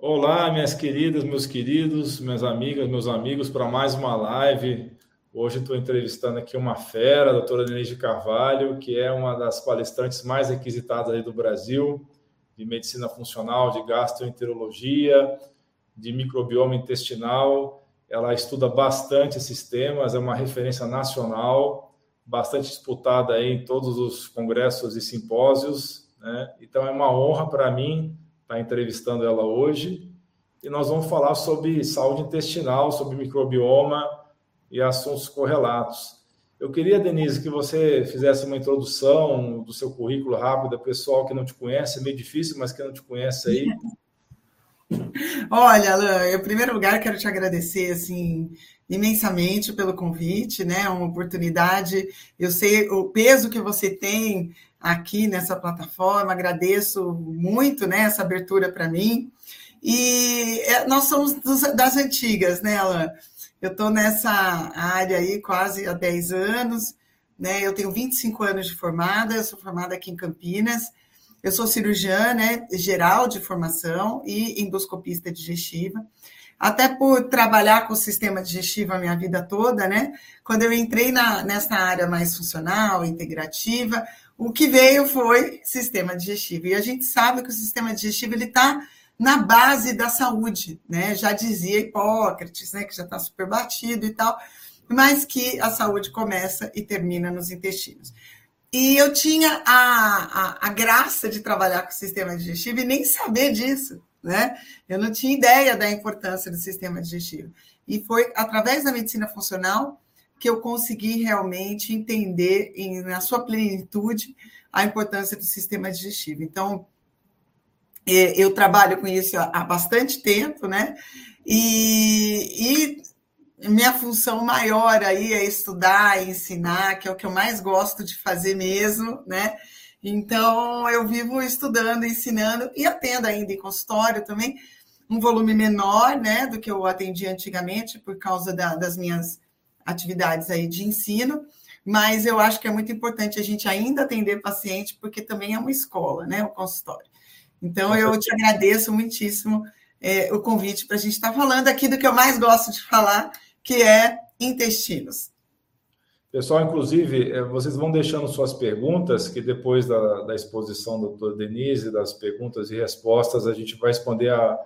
Olá, minhas queridas, meus queridos, minhas amigas, meus amigos, para mais uma live. Hoje estou entrevistando aqui uma fera, a doutora Denise Carvalho, que é uma das palestrantes mais requisitadas do Brasil, de medicina funcional, de gastroenterologia, de microbioma intestinal. Ela estuda bastante esses temas, é uma referência nacional, bastante disputada em todos os congressos e simpósios. Né? Então é uma honra para mim está entrevistando ela hoje. E nós vamos falar sobre saúde intestinal, sobre microbioma e assuntos correlatos. Eu queria, Denise, que você fizesse uma introdução do seu currículo rápido, pessoal que não te conhece, é meio difícil, mas que não te conhece aí. Olha, Alain, em primeiro lugar, quero te agradecer, assim, imensamente pelo convite, né? Uma oportunidade. Eu sei o peso que você tem aqui nessa plataforma, agradeço muito né, essa abertura para mim. E é, nós somos dos, das antigas, né, Alan? Eu estou nessa área aí quase há 10 anos, né? Eu tenho 25 anos de formada, eu sou formada aqui em Campinas. Eu sou cirurgiã, né, geral de formação e endoscopista digestiva. Até por trabalhar com o sistema digestivo a minha vida toda, né? Quando eu entrei na, nessa área mais funcional, integrativa, o que veio foi sistema digestivo. E a gente sabe que o sistema digestivo ele está na base da saúde, né? Já dizia Hipócrates, né? Que já está super batido e tal, mas que a saúde começa e termina nos intestinos. E eu tinha a, a, a graça de trabalhar com o sistema digestivo e nem saber disso, né? Eu não tinha ideia da importância do sistema digestivo. E foi através da medicina funcional que eu consegui realmente entender em, na sua plenitude a importância do sistema digestivo. Então, é, eu trabalho com isso há bastante tempo, né? E, e minha função maior aí é estudar ensinar, que é o que eu mais gosto de fazer mesmo, né? Então, eu vivo estudando, ensinando e atendo ainda em consultório também, um volume menor, né, do que eu atendi antigamente, por causa da, das minhas atividades aí de ensino, mas eu acho que é muito importante a gente ainda atender paciente, porque também é uma escola, né, o consultório. Então, eu te agradeço muitíssimo é, o convite para a gente estar falando aqui do que eu mais gosto de falar, que é intestinos. Pessoal, inclusive, é, vocês vão deixando suas perguntas, que depois da, da exposição da doutora Denise, das perguntas e respostas, a gente vai responder a,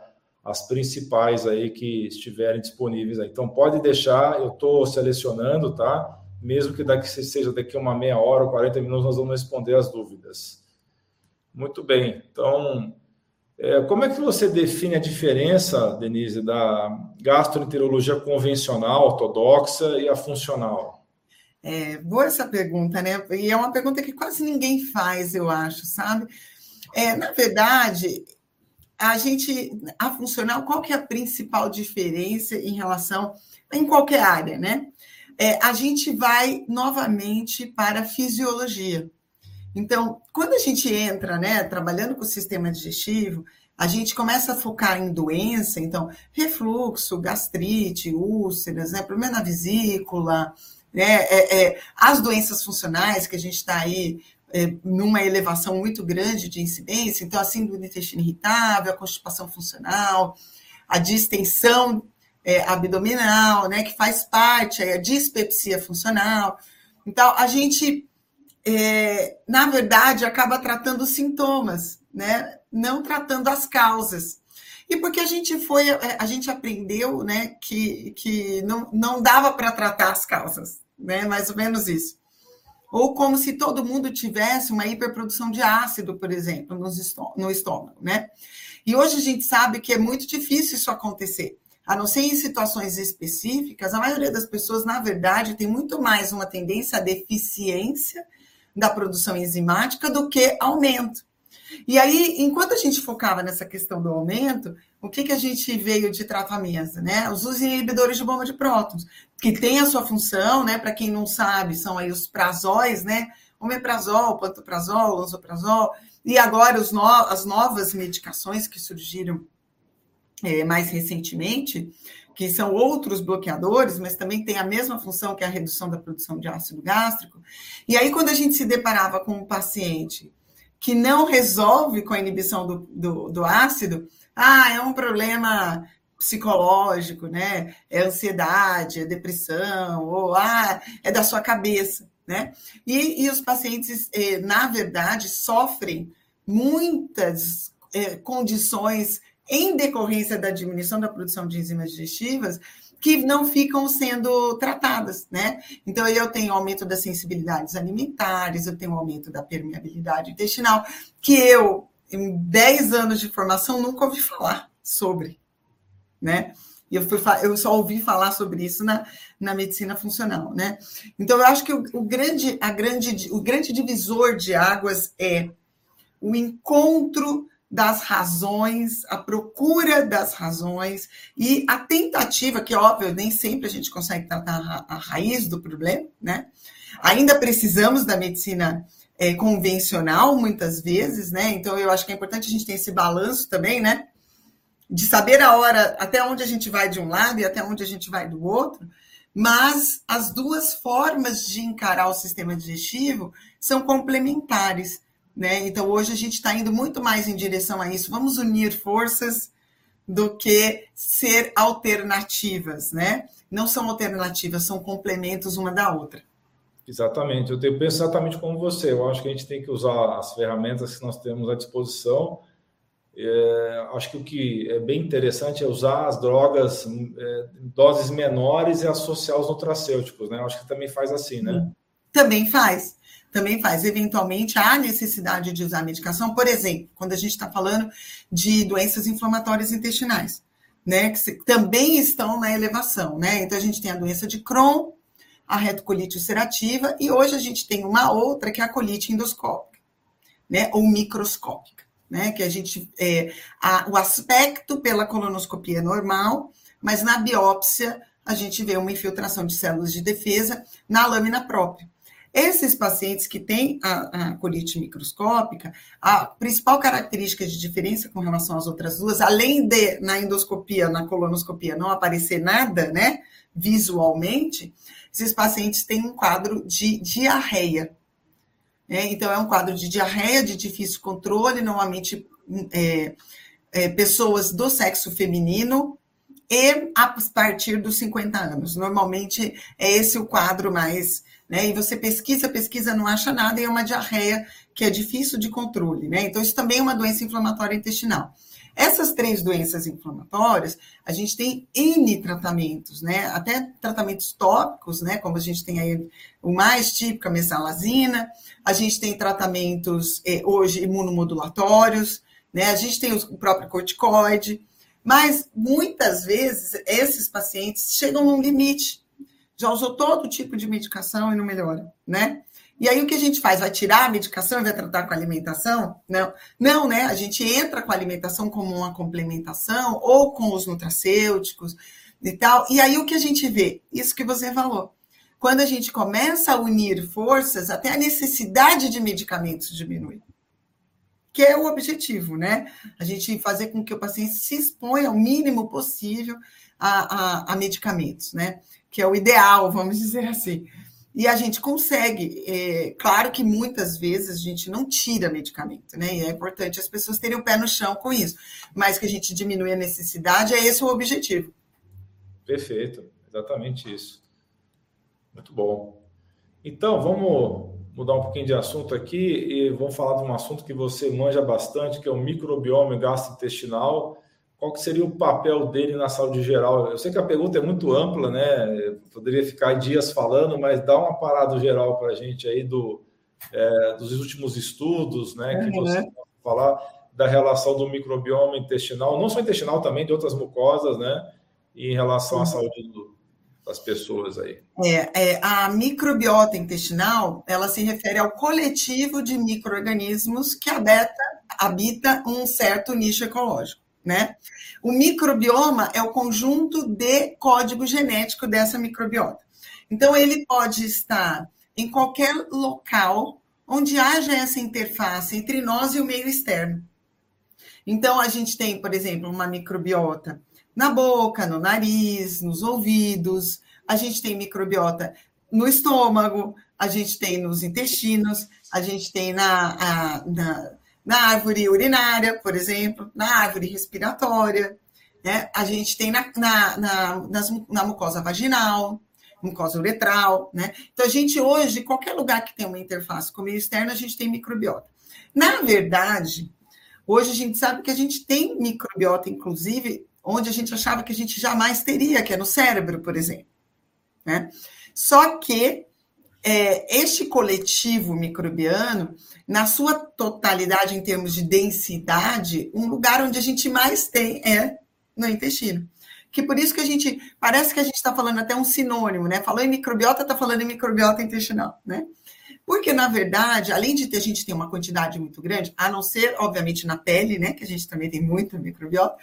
as principais aí que estiverem disponíveis. Aí. Então pode deixar, eu estou selecionando, tá? Mesmo que daqui seja daqui uma meia hora ou 40 minutos, nós vamos responder as dúvidas. Muito bem. Então, é, como é que você define a diferença, Denise, da gastroenterologia convencional, ortodoxa e a funcional? É, boa essa pergunta, né? E é uma pergunta que quase ninguém faz, eu acho, sabe? É, na verdade, a gente, a funcional, qual que é a principal diferença em relação, em qualquer área, né? É, a gente vai novamente para a fisiologia. Então, quando a gente entra, né, trabalhando com o sistema digestivo, a gente começa a focar em doença, então, refluxo, gastrite, úlceras, né, problema na vesícula, né, é, é, as doenças funcionais que a gente está aí é, numa elevação muito grande de incidência, então a síndrome do intestino irritável, a constipação funcional, a distensão é, abdominal, né, que faz parte, a dispepsia funcional. Então, a gente, é, na verdade, acaba tratando sintomas, né, não tratando as causas. E porque a gente foi, é, a gente aprendeu, né, que, que não, não dava para tratar as causas, né, mais ou menos isso ou como se todo mundo tivesse uma hiperprodução de ácido, por exemplo, no estômago, né? E hoje a gente sabe que é muito difícil isso acontecer. A não ser em situações específicas, a maioria das pessoas, na verdade, tem muito mais uma tendência à deficiência da produção enzimática do que aumento. E aí, enquanto a gente focava nessa questão do aumento, o que, que a gente veio de tratamento? Né? Os inibidores de bomba de prótons, que tem a sua função, né? Para quem não sabe, são aí os prazóis, né? Omeprazol, pantoprazol, lanzoprazol, e agora os no, as novas medicações que surgiram é, mais recentemente, que são outros bloqueadores, mas também tem a mesma função que a redução da produção de ácido gástrico. E aí, quando a gente se deparava com um paciente que não resolve com a inibição do, do, do ácido, ah, é um problema psicológico, né? É ansiedade, é depressão, ou ah, é da sua cabeça, né? E, e os pacientes, eh, na verdade, sofrem muitas eh, condições em decorrência da diminuição da produção de enzimas digestivas que não ficam sendo tratadas, né? Então, eu tenho aumento das sensibilidades alimentares, eu tenho aumento da permeabilidade intestinal, que eu, em 10 anos de formação, nunca ouvi falar sobre, né? E eu, fui, eu só ouvi falar sobre isso na, na medicina funcional, né? Então, eu acho que o, o, grande, a grande, o grande divisor de águas é o encontro das razões, a procura das razões e a tentativa, que óbvio, nem sempre a gente consegue tratar a, raiz do problema, né? Ainda precisamos da medicina é, convencional, muitas vezes, né? Então, eu acho que é importante a gente ter esse balanço também, né? De saber a hora até onde a gente vai de um lado e até onde a gente vai do outro, mas as duas formas de encarar o sistema digestivo são complementares. Né? Então, hoje a gente está indo muito mais em direção a isso. Vamos unir forças do que ser alternativas, né? Não são alternativas, são complementos uma da outra. Exatamente, eu penso exatamente como você. Eu acho que a gente tem que usar as ferramentas que nós temos à disposição. É, acho que o que é bem interessante é usar as drogas é, em doses menores e associar os nutracêuticos, né? Acho que também faz assim, né? Também faz também faz. Eventualmente, há necessidade de usar medicação, por exemplo, quando a gente está falando de doenças inflamatórias intestinais, né, que também estão na elevação, né? Então, a gente tem a doença de Crohn, a retocolite ulcerativa, e hoje a gente tem uma outra, que é a colite endoscópica, né, ou microscópica, né, que a gente, é, a, o aspecto pela colonoscopia é normal, mas na biópsia a gente vê uma infiltração de células de defesa na lâmina própria. Esses pacientes que têm a, a, colite microscópica, a principal característica de diferença com relação às outras duas, além de na endoscopia, na colonoscopia, não aparecer nada, né, visualmente, esses pacientes têm um quadro de diarreia. Né? Então, é um quadro de diarreia de difícil controle, normalmente é, é, pessoas do sexo feminino e a partir dos 50 anos. Normalmente, é esse o quadro mais né? E você pesquisa, pesquisa, não acha nada, e é uma diarreia que é difícil de controle, né? Então, isso também é uma doença inflamatória intestinal. Essas três doenças inflamatórias, a gente tem N tratamentos, né? Até tratamentos tópicos, né? Como a gente tem aí o mais típico, a mesalazina, a gente tem tratamentos eh, hoje imunomodulatórios, né? A gente tem o próprio corticoide, mas muitas vezes esses pacientes chegam num limite já usou todo tipo de medicação e não melhora, né? E aí o que a gente faz? Vai tirar a medicação e vai tratar com a alimentação? Não, não, né? A gente entra com a alimentação como uma complementação ou com os nutracêuticos e tal. E aí o que a gente vê? Isso que você falou. Quando a gente começa a unir forças, até a necessidade de medicamentos diminui. Que é o objetivo, né? A gente fazer com que o paciente se exponha ao mínimo possível a, a, a medicamentos, né? que é o ideal, vamos dizer assim. E a gente consegue. É, claro que muitas vezes a gente não tira medicamento, né? E é importante as pessoas terem o pé no chão com isso. Mas que a gente diminui a necessidade, é esse o objetivo. Perfeito, exatamente isso. Muito bom. Então, vamos mudar um pouquinho de assunto aqui e vamos falar de um assunto que você manja bastante, que é o microbioma gastrointestinal qual que seria o papel dele na saúde geral? Eu sei que a pergunta é muito ampla, né? poderia ficar dias falando, mas dá uma parada geral para a gente aí do, é, dos últimos estudos, né? que uhum. você falar da relação do microbioma intestinal, não só intestinal, também de outras mucosas, né? E em relação à saúde do, das pessoas aí. É, é, a microbiota intestinal, ela se refere ao coletivo de micro-organismos que habita, habita um certo nicho ecológico né? O microbioma é o conjunto de código genético dessa microbiota. Então, ele pode estar em qualquer local onde haja essa interface entre nós e o meio externo. Então, a gente tem, por exemplo, uma microbiota na boca, no nariz, nos ouvidos, a gente tem microbiota no estômago, a gente tem nos intestinos, a gente tem na, a, na, na árvore urinária, por exemplo, na árvore respiratória, né? a gente tem na, na, na, nas, na mucosa vaginal, mucosa uretral, né? Então, a gente hoje, qualquer lugar que tem uma interface com o meio externo, a gente tem microbiota. Na verdade, hoje a gente sabe que a gente tem microbiota, inclusive, onde a gente achava que a gente jamais teria, que é no cérebro, por exemplo. Né? Só que é, este coletivo microbiano, na sua totalidade em termos de densidade, um lugar onde a gente mais tem é no intestino. Que por isso que a gente parece que a gente está falando até um sinônimo, né? Falou em microbiota, está falando em microbiota intestinal, né? Porque, na verdade, além de ter, a gente ter uma quantidade muito grande, a não ser, obviamente, na pele, né? Que a gente também tem muito microbiota,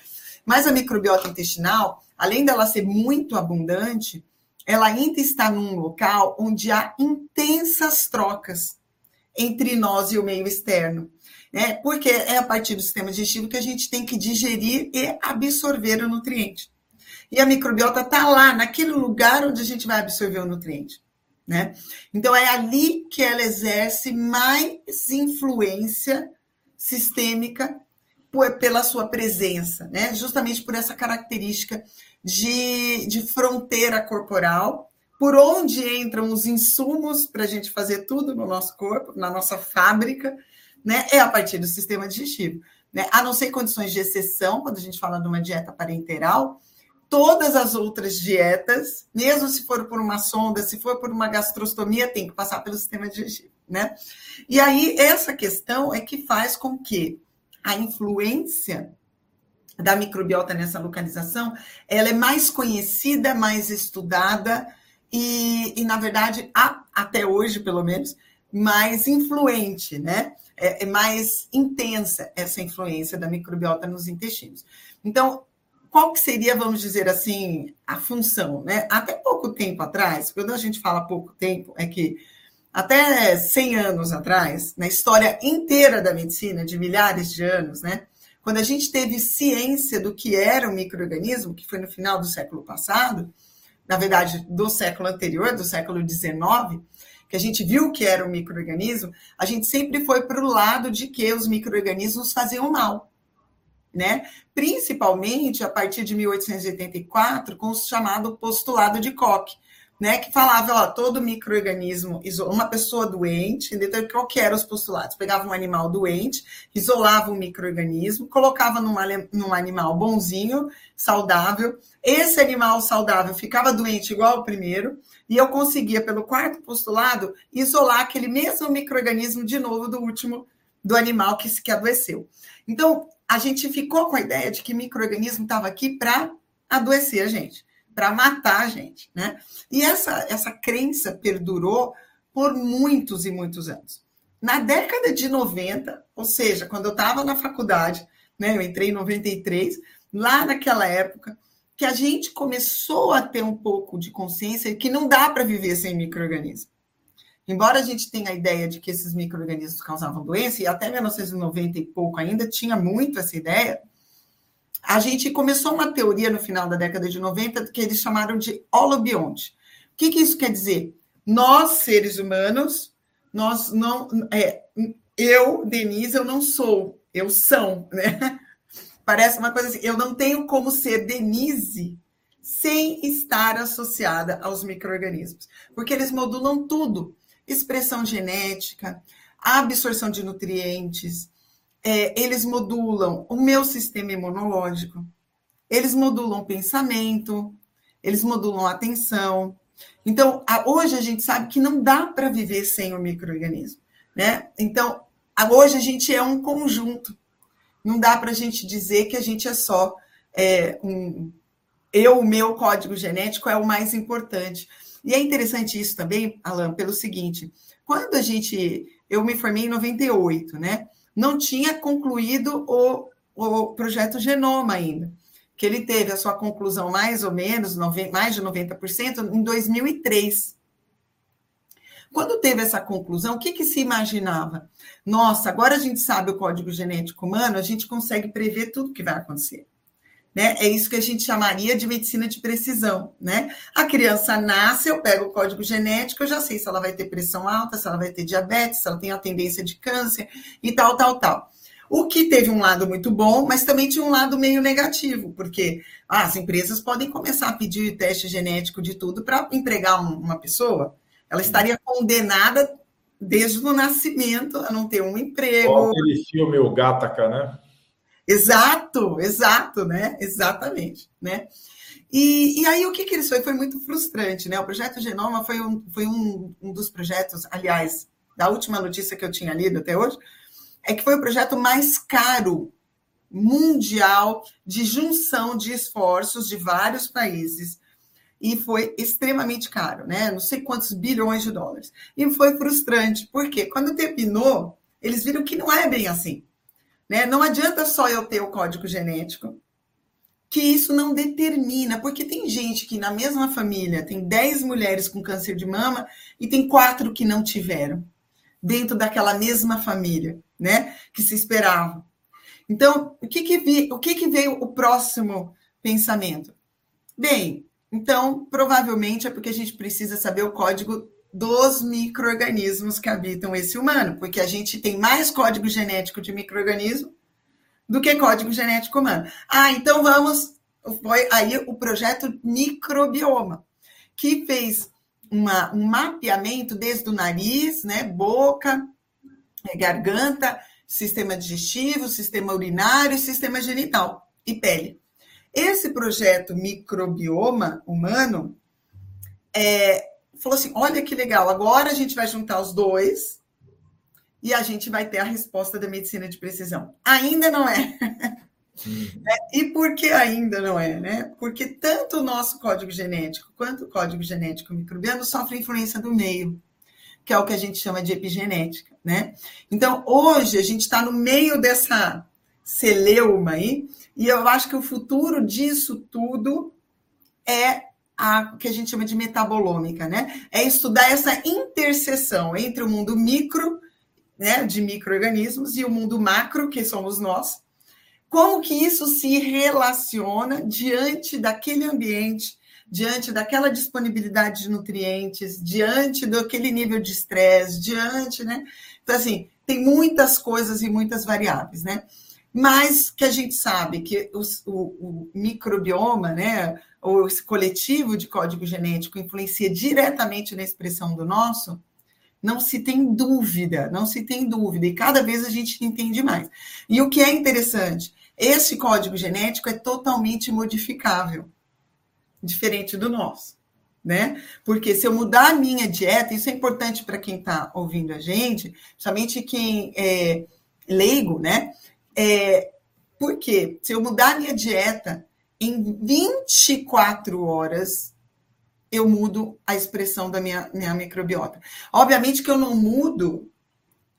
mas a microbiota intestinal, além dela ser muito abundante, ela ainda está num local onde há intensas trocas entre nós e o meio externo. Né? Porque é a partir do sistema digestivo que a gente tem que digerir e absorver o nutriente. E a microbiota está lá, naquele lugar onde a gente vai absorver o nutriente. Né? Então, é ali que ela exerce mais influência sistêmica pela sua presença, né? justamente por essa característica de, de fronteira corporal, por onde entram os insumos para a gente fazer tudo no nosso corpo, na nossa fábrica, né? é a partir do sistema digestivo. Né? A não ser condições de exceção, quando a gente fala de uma dieta parenteral, todas as outras dietas, mesmo se for por uma sonda, se for por uma gastrostomia, tem que passar pelo sistema digestivo, né? E aí, essa questão é que faz com que a influência da microbiota nessa localização, ela é mais conhecida, mais estudada e, e na verdade, a, até hoje, pelo menos, mais influente, né? É, é mais intensa essa influência da microbiota nos intestinos. Então, qual que seria, vamos dizer assim, a função, né? Até pouco tempo atrás, quando a gente fala pouco tempo, é que até 100 anos atrás, na história inteira da medicina, de milhares de anos, né? Quando a gente teve ciência do que era o microorganismo, que foi no final do século passado, na verdade, do século anterior, do século XIX, que a gente viu que era o microorganismo, a gente sempre foi para o lado de que os microorganismos faziam mal né? Principalmente a partir de 1884, com o chamado postulado de Koch, né? Que falava, ó, todo microorganismo, uma pessoa doente, então qual que eram os postulados? Pegava um animal doente, isolava um microorganismo, colocava numa, num animal bonzinho, saudável, esse animal saudável ficava doente igual o primeiro, e eu conseguia, pelo quarto postulado, isolar aquele mesmo microorganismo de novo do último do animal que, que adoeceu. Então, a gente ficou com a ideia de que microorganismo estava aqui para adoecer a gente, para matar a gente, né? E essa, essa crença perdurou por muitos e muitos anos. Na década de 90, ou seja, quando eu estava na faculdade, né, eu entrei em 93, lá naquela época, que a gente começou a ter um pouco de consciência que não dá para viver sem microorganismo. Embora a gente tenha a ideia de que esses micro-organismos causavam doença, e até 1990 e pouco ainda tinha muito essa ideia, a gente começou uma teoria no final da década de 90 que eles chamaram de holobionte. O que, que isso quer dizer? Nós, seres humanos, nós não. É, eu, Denise, eu não sou, eu são, né? Parece uma coisa assim, eu não tenho como ser Denise sem estar associada aos micro-organismos, porque eles modulam tudo expressão genética, absorção de nutrientes, é, eles modulam o meu sistema imunológico, eles modulam o pensamento, eles modulam a atenção. Então, a, hoje a gente sabe que não dá para viver sem o microorganismo, né? Então, a, hoje a gente é um conjunto. Não dá para a gente dizer que a gente é só é, um. Eu, o meu código genético é o mais importante. E é interessante isso também, Alan, pelo seguinte: quando a gente. Eu me formei em 98, né? Não tinha concluído o, o projeto Genoma ainda, que ele teve a sua conclusão mais ou menos, mais de 90%, em 2003. Quando teve essa conclusão, o que, que se imaginava? Nossa, agora a gente sabe o código genético humano, a gente consegue prever tudo que vai acontecer. Né? É isso que a gente chamaria de medicina de precisão. Né? A criança nasce, eu pego o código genético, eu já sei se ela vai ter pressão alta, se ela vai ter diabetes, se ela tem a tendência de câncer e tal, tal, tal. O que teve um lado muito bom, mas também tinha um lado meio negativo, porque ah, as empresas podem começar a pedir teste genético de tudo para empregar um, uma pessoa. Ela estaria condenada desde o nascimento a não ter um emprego. Qual aquele filme O Gataca, né? Exato, exato, né? Exatamente, né? E, e aí o que, que eles foi? Foi muito frustrante, né? O projeto Genoma foi um, foi um, um dos projetos, aliás, da última notícia que eu tinha lido até hoje, é que foi o projeto mais caro mundial de junção de esforços de vários países e foi extremamente caro, né? Não sei quantos bilhões de dólares. E foi frustrante, porque quando terminou, eles viram que não é bem assim. Né? Não adianta só eu ter o código genético, que isso não determina, porque tem gente que na mesma família tem 10 mulheres com câncer de mama e tem quatro que não tiveram, dentro daquela mesma família, né? Que se esperava. Então, o que, que, vi, o que, que veio o próximo pensamento? Bem, então, provavelmente é porque a gente precisa saber o código dos micro-organismos que habitam esse humano, porque a gente tem mais código genético de micro-organismo do que código genético humano. Ah, então vamos. Foi aí o projeto Microbioma, que fez uma, um mapeamento desde o nariz, né, boca, garganta, sistema digestivo, sistema urinário, sistema genital e pele. Esse projeto Microbioma Humano é, falou assim: olha que legal, agora a gente vai juntar os dois e a gente vai ter a resposta da medicina de precisão. Ainda não é. Uhum. E por que ainda não é? Né? Porque tanto o nosso código genético quanto o código genético microbiano sofrem influência do meio, que é o que a gente chama de epigenética. Né? Então, hoje, a gente está no meio dessa celeuma aí, e eu acho que o futuro disso tudo é a que a gente chama de metabolômica, né? É estudar essa interseção entre o mundo micro, né, de microorganismos e o mundo macro, que somos nós. Como que isso se relaciona diante daquele ambiente, diante daquela disponibilidade de nutrientes, diante daquele nível de estresse, diante, né? Então assim, tem muitas coisas e muitas variáveis, né? Mas que a gente sabe que os, o, o, microbioma, né, ou esse coletivo de código genético influencia diretamente na expressão do nosso, não se tem dúvida, não se tem dúvida, e cada vez a gente entende mais. E o que é interessante, esse código genético é totalmente modificável, diferente do nosso, né? Porque se eu mudar a minha dieta, isso é importante para quem está ouvindo a gente, principalmente quem é leigo, né? É, porque se eu mudar minha dieta, em 24 horas eu mudo a expressão da minha, minha microbiota. Obviamente que eu não mudo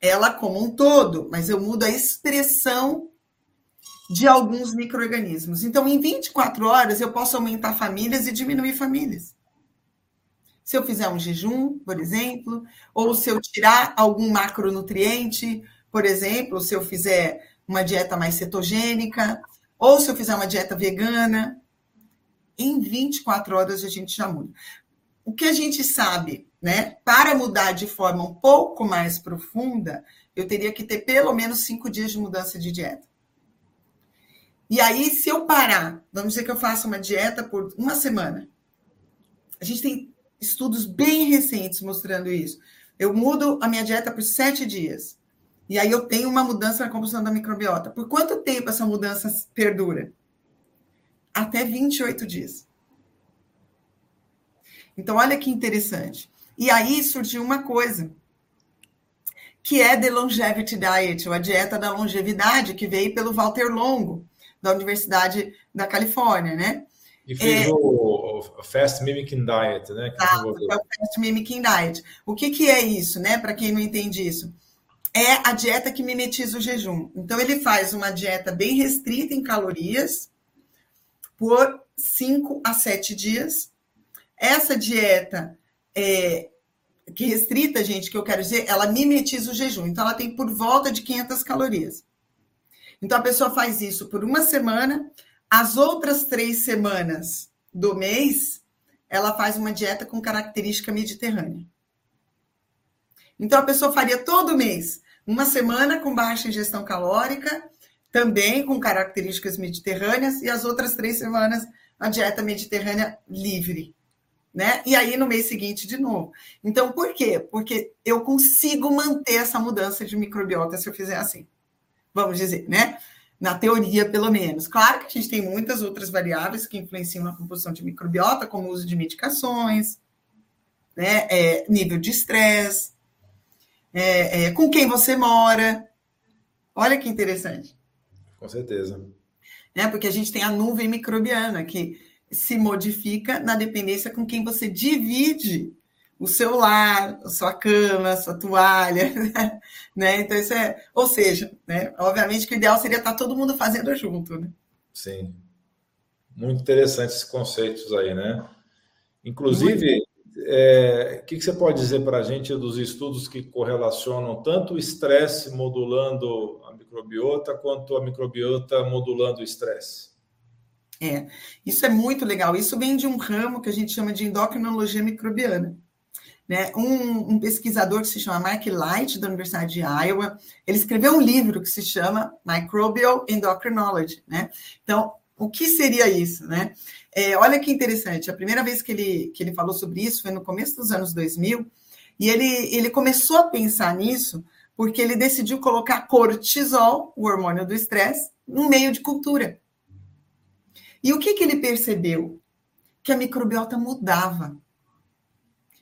ela como um todo, mas eu mudo a expressão de alguns micro-organismos. Então, em 24 horas, eu posso aumentar famílias e diminuir famílias. Se eu fizer um jejum, por exemplo, ou se eu tirar algum macronutriente, por exemplo, se eu fizer uma dieta mais cetogênica, ou se eu fizer uma dieta vegana, em 24 horas a gente já muda. O que a gente sabe, né? Para mudar de forma um pouco mais profunda, eu teria que ter pelo menos cinco dias de mudança de dieta. E aí, se eu parar, vamos dizer que eu faça uma dieta por uma semana. A gente tem estudos bem recentes mostrando isso. Eu mudo a minha dieta por sete dias. E aí eu tenho uma mudança na composição da microbiota. Por quanto tempo essa mudança perdura? Até 28 dias. Então, olha que interessante. E aí surgiu uma coisa, que é The Longevity Diet, ou a dieta da longevidade, que veio pelo Walter Longo, da Universidade da Califórnia, né? E fez é, o, Fast Mimicking Diet, né? Que é o Fast Mimicking Diet. O que, que é isso, né? Para quem não entende isso é a dieta que mimetiza o jejum. Então, ele faz uma dieta bem restrita em calorias por 5 a 7 dias. Essa dieta é, que restrita, gente, que eu quero dizer, ela mimetiza o jejum. Então, ela tem por volta de 500 calorias. Então, a pessoa faz isso por uma semana, As outras três semanas do mês, ela faz uma dieta com característica mediterrânea. Então, a pessoa faria todo mês uma semana com baixa ingestão calórica, também com características mediterrâneas, e as outras três semanas a dieta mediterrânea livre. Né? E aí no mês seguinte de novo. Então, por quê? Porque eu consigo manter essa mudança de microbiota se eu fizer assim. Vamos dizer, né? Na teoria, pelo menos. Claro que a gente tem muitas outras variáveis que influenciam na composição de microbiota, como o uso de medicações, né? É, nível de estresse, é, é, com quem você mora. Olha que interessante. Com certeza. Né? Porque a gente tem a nuvem microbiana que se modifica na dependência com quem você divide o seu lar, a sua cama, a sua toalha, né? Então isso é, ou seja, né? Obviamente que o ideal seria estar todo mundo fazendo junto, né? Sim. Muito interessantes esses conceitos aí, né? Inclusive, é, que, que você pode dizer para a gente dos estudos que correlacionam tanto o estresse modulando a microbiota quanto a microbiota modulando o estresse? É, isso é muito legal. Isso vem de um ramo que a gente chama de endocrinologia microbiana. Né? Um, um, pesquisador que se chama Mark Light, da Universidade de Iowa, ele escreveu um livro que se chama Microbial Endocrinology. Né? Então, o que seria isso? Né? É, olha que interessante, a primeira vez que ele, que ele falou sobre isso foi no começo dos anos 2000, e ele, ele começou a pensar nisso porque ele decidiu colocar cortisol, o hormônio do estresse, no meio de cultura. E o que, que ele percebeu? Que a microbiota mudava.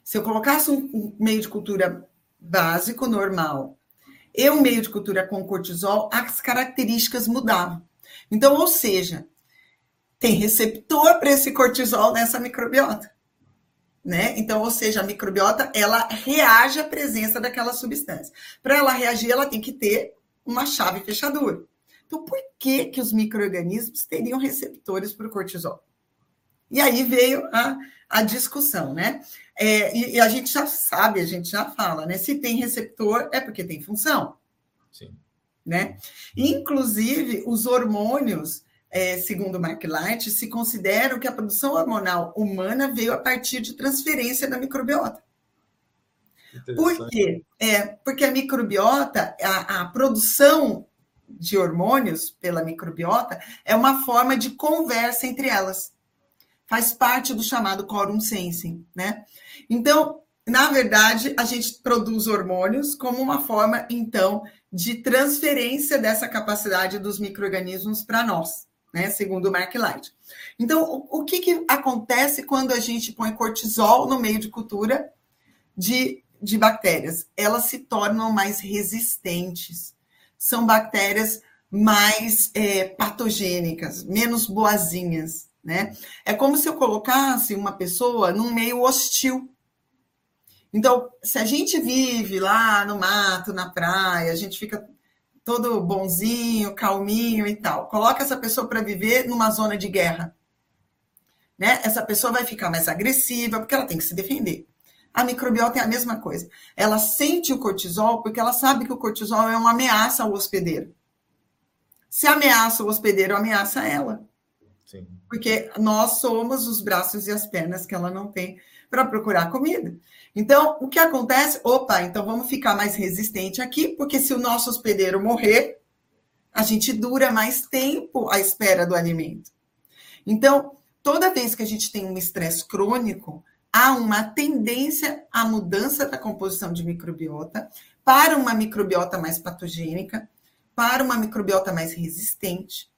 Se eu colocasse um meio de cultura básico, normal, e um meio de cultura com cortisol, as características mudavam. Então, ou seja, tem receptor para esse cortisol nessa microbiota. Né? Então, ou seja, a microbiota ela reage à presença daquela substância. Para ela reagir, ela tem que ter uma chave fechadura. Então, por que, que os micro-organismos teriam receptores para o cortisol? E aí veio a, a discussão, né? É, e, e, a gente já sabe, a gente já fala, né? Se tem receptor, é porque tem função. Sim. Né? Inclusive, os hormônios, é, segundo Mark Light, se consideram que a produção hormonal humana veio a partir de transferência da microbiota. Por quê? É, porque a microbiota, a, a produção de hormônios pela microbiota é uma forma de conversa entre elas. Faz parte do chamado quorum sensing, né? Então, na verdade, a gente produz hormônios como uma forma, então, de transferência dessa capacidade dos micro-organismos para nós, né? Segundo o Mark Light. Então, o, o que, que acontece quando a gente põe cortisol no meio de cultura de, de bactérias? Elas se tornam mais resistentes são bactérias mais é, patogênicas, menos boazinhas, né? É como se eu colocasse uma pessoa num meio hostil. Então, se a gente vive lá no mato, na praia, a gente fica todo bonzinho, calminho e tal. Coloca essa pessoa para viver numa zona de guerra. Né? Essa pessoa vai ficar mais agressiva, porque ela tem que se defender. A microbiota é a mesma coisa. Ela sente o cortisol porque ela sabe que o cortisol é uma ameaça ao hospedeiro. Se ameaça o hospedeiro, ameaça ela. Sim. Porque nós somos os braços e as pernas que ela não tem para procurar comida. Então, o que acontece? Opa, então vamos ficar mais resistente aqui, porque se o nosso hospedeiro morrer, a gente dura mais tempo à espera do alimento. Então, toda vez que a gente tem um estresse crônico, há uma tendência à mudança da composição de microbiota para uma microbiota mais patogênica, para uma microbiota mais resistente.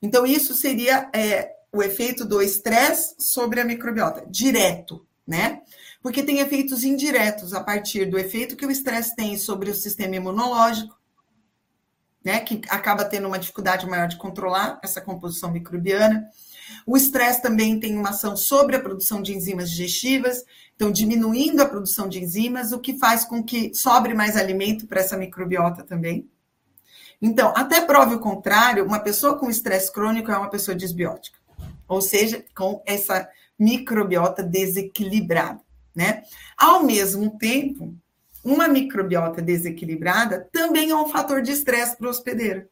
Então, isso seria é, o efeito do estresse sobre a microbiota, direto, né? Porque tem efeitos indiretos a partir do efeito que o estresse tem sobre o sistema imunológico, né? Que acaba tendo uma dificuldade maior de controlar essa composição microbiana o estresse também tem uma ação sobre a produção de enzimas digestivas, então diminuindo a produção de enzimas, o que faz com que sobre mais alimento para essa microbiota também. Então, até prove o contrário, uma pessoa com estresse crônico é uma pessoa desbiótica, ou seja, com essa microbiota desequilibrada, né? Ao mesmo tempo, uma microbiota desequilibrada também é um fator de estresse para o hospedeiro.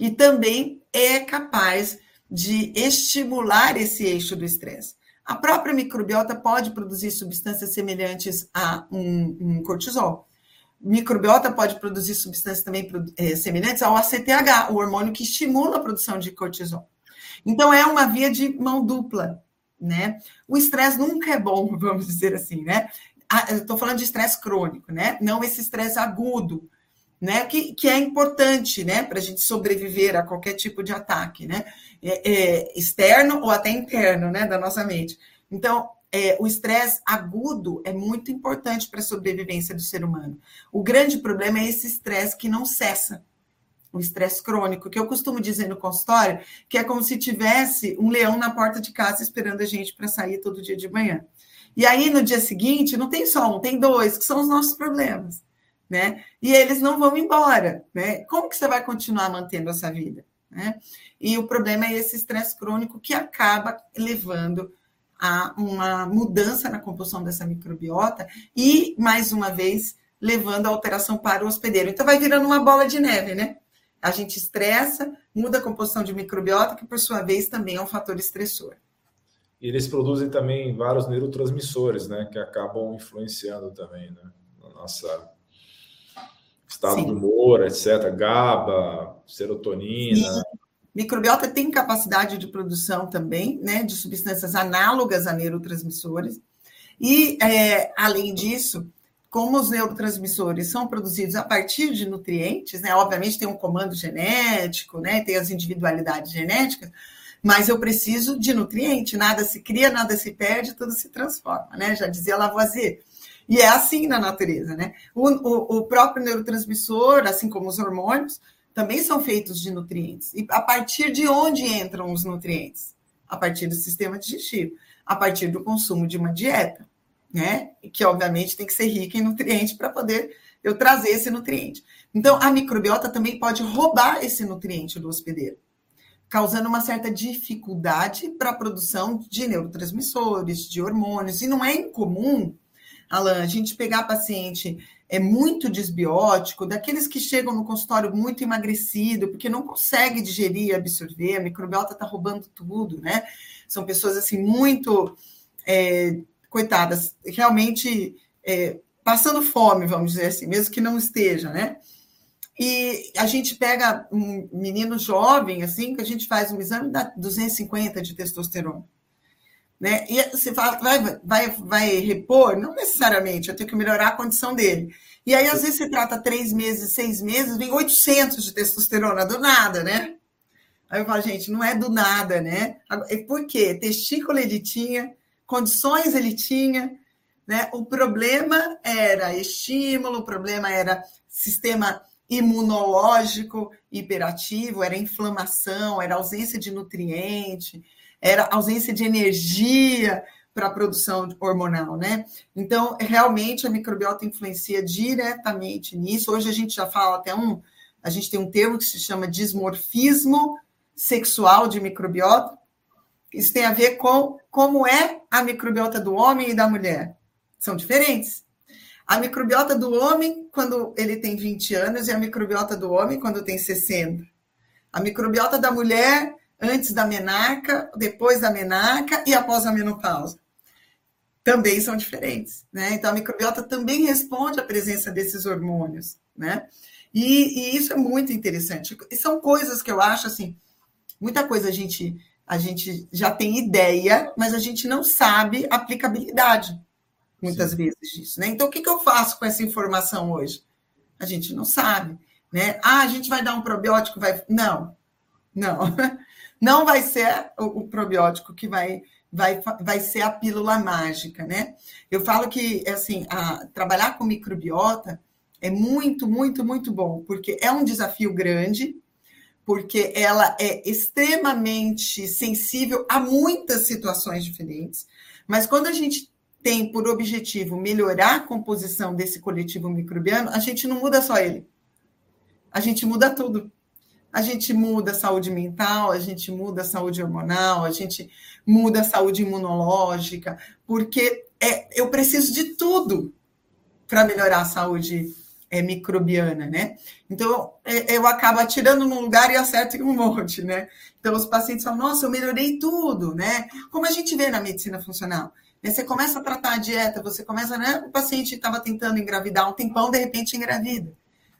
e também é capaz de estimular esse eixo do estresse. A própria microbiota pode produzir substâncias semelhantes a um, um cortisol. Microbiota pode produzir substâncias também é, semelhantes ao ACTH, o hormônio que estimula a produção de cortisol. Então, é uma via de mão dupla, né? O estresse nunca é bom, vamos dizer assim, né? Estou falando de estresse crônico, né? Não esse estresse agudo, né? Que, que é importante, né? Para a gente sobreviver a qualquer tipo de ataque, né? É, é, externo ou até interno, né? Da nossa mente. Então, é, o estresse agudo é muito importante para a sobrevivência do ser humano. O grande problema é esse estresse que não cessa o estresse crônico, que eu costumo dizer no consultório, que é como se tivesse um leão na porta de casa esperando a gente para sair todo dia de manhã. E aí, no dia seguinte, não tem só um, tem dois, que são os nossos problemas, né? E eles não vão embora, né? Como que você vai continuar mantendo essa vida, né? E o problema é esse estresse crônico que acaba levando a uma mudança na composição dessa microbiota e, mais uma vez, levando a alteração para o hospedeiro. Então, vai virando uma bola de neve, né? A gente estressa, muda a composição de microbiota, que por sua vez também é um fator estressor. E eles produzem também vários neurotransmissores, né, que acabam influenciando também, né, na nossa estado Sim. do humor, etc. GABA, serotonina. Sim. Microbiota tem capacidade de produção também, né, de substâncias análogas a neurotransmissores. E, é, além disso, como os neurotransmissores são produzidos a partir de nutrientes, né? Obviamente tem um comando genético, né? Tem as individualidades genéticas, mas eu preciso de nutriente, nada se cria, nada se perde, tudo se transforma, né? Já dizia Lavoisier. E é assim na natureza, né? O, o, o próprio neurotransmissor, assim como os hormônios, também são feitos de nutrientes. E a partir de onde entram os nutrientes? A partir do sistema digestivo, a partir do consumo de uma dieta né? Que obviamente tem que ser rica em nutrientes para poder eu trazer esse nutriente. Então, a microbiota também pode roubar esse nutriente do hospedeiro, causando uma certa dificuldade para a produção de neurotransmissores, de hormônios. E não é incomum, Alan, a gente pegar paciente é muito desbiótico, daqueles que chegam no consultório muito emagrecido, porque não consegue digerir, absorver, a microbiota está roubando tudo, né? São pessoas assim muito é, coitadas, realmente é, passando fome, vamos dizer assim, mesmo que não esteja, né? E a gente pega um menino jovem, assim, que a gente faz um exame da 250 de testosterona. Né? E você fala, vai, vai, vai repor? Não necessariamente, eu tenho que melhorar a condição dele. E aí, às vezes, você trata três meses, seis meses, vem 800 de testosterona, do nada, né? Aí eu falo, gente, não é do nada, né? Por quê? Testículo ele tinha, condições ele tinha, né? O problema era estímulo, o problema era sistema imunológico hiperativo, era inflamação, era ausência de nutriente, era ausência de energia para a produção hormonal, né? Então, realmente a microbiota influencia diretamente nisso. Hoje a gente já fala até um, a gente tem um termo que se chama dismorfismo sexual de microbiota, isso tem a ver com como é a microbiota do homem e da mulher. São diferentes. A microbiota do homem quando ele tem 20 anos e a microbiota do homem quando tem 60. A microbiota da mulher antes da menarca, depois da menarca e após a menopausa. Também são diferentes, né? Então a microbiota também responde à presença desses hormônios, né? E, e isso é muito interessante. E são coisas que eu acho assim, muita coisa a gente a gente já tem ideia, mas a gente não sabe a aplicabilidade, muitas Sim. vezes, disso. Né? Então, o que, que eu faço com essa informação hoje? A gente não sabe. Né? Ah, a gente vai dar um probiótico, vai. Não, não. Não vai ser o, o probiótico que vai, vai, vai ser a pílula mágica, né? Eu falo que, assim, a, trabalhar com microbiota é muito, muito, muito bom, porque é um desafio grande, porque ela é extremamente sensível a muitas situações diferentes. Mas quando a gente tem por objetivo melhorar a composição desse coletivo microbiano, a gente não muda só ele. A gente muda tudo. A gente muda a saúde mental, a gente muda a saúde hormonal, a gente muda a saúde imunológica, porque é, eu preciso de tudo para melhorar a saúde é microbiana, né? Então, é, eu acabo atirando num lugar e acerto em um monte, né? Então, os pacientes falam, nossa, eu melhorei tudo, né? Como a gente vê na medicina funcional. Né? Você começa a tratar a dieta, você começa, né? O paciente estava tentando engravidar um tempão, de repente engravida,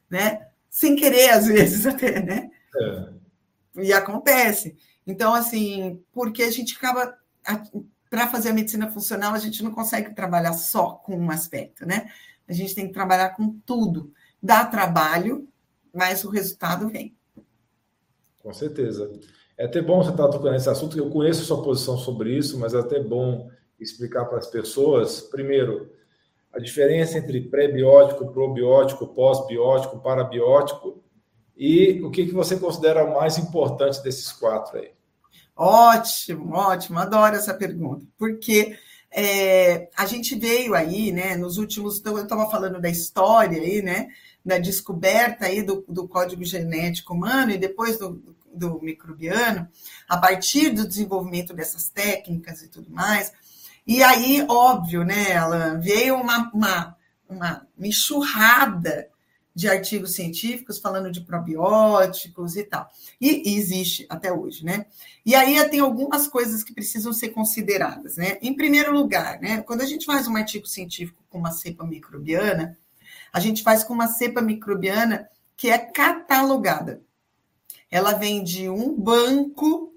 né? Sem querer, às vezes, até, né? É. E acontece. Então, assim, porque a gente acaba... Para fazer a medicina funcional, a gente não consegue trabalhar só com um aspecto, né? A gente tem que trabalhar com tudo. Dá trabalho, mas o resultado vem. Com certeza. É até bom você estar tocando nesse assunto, eu conheço a sua posição sobre isso, mas é até bom explicar para as pessoas, primeiro, a diferença entre pré-biótico, probiótico, pós-biótico, parabiótico e o que, que você considera mais importante desses quatro aí. Ótimo, ótimo, adoro essa pergunta, porque é, a gente veio aí, né, nos últimos, então eu estava falando da história aí, né, da descoberta aí do, do código genético humano e depois do, do microbiano, a partir do desenvolvimento dessas técnicas e tudo mais. E aí, óbvio, né, ela veio uma, uma, uma enxurrada de artigos científicos falando de probióticos e tal. E, e, existe até hoje, né? E aí tem algumas coisas que precisam ser consideradas, né? Em primeiro lugar, né, quando a gente faz um artigo científico com uma cepa microbiana, a gente faz com uma cepa microbiana que é catalogada. Ela vem de um banco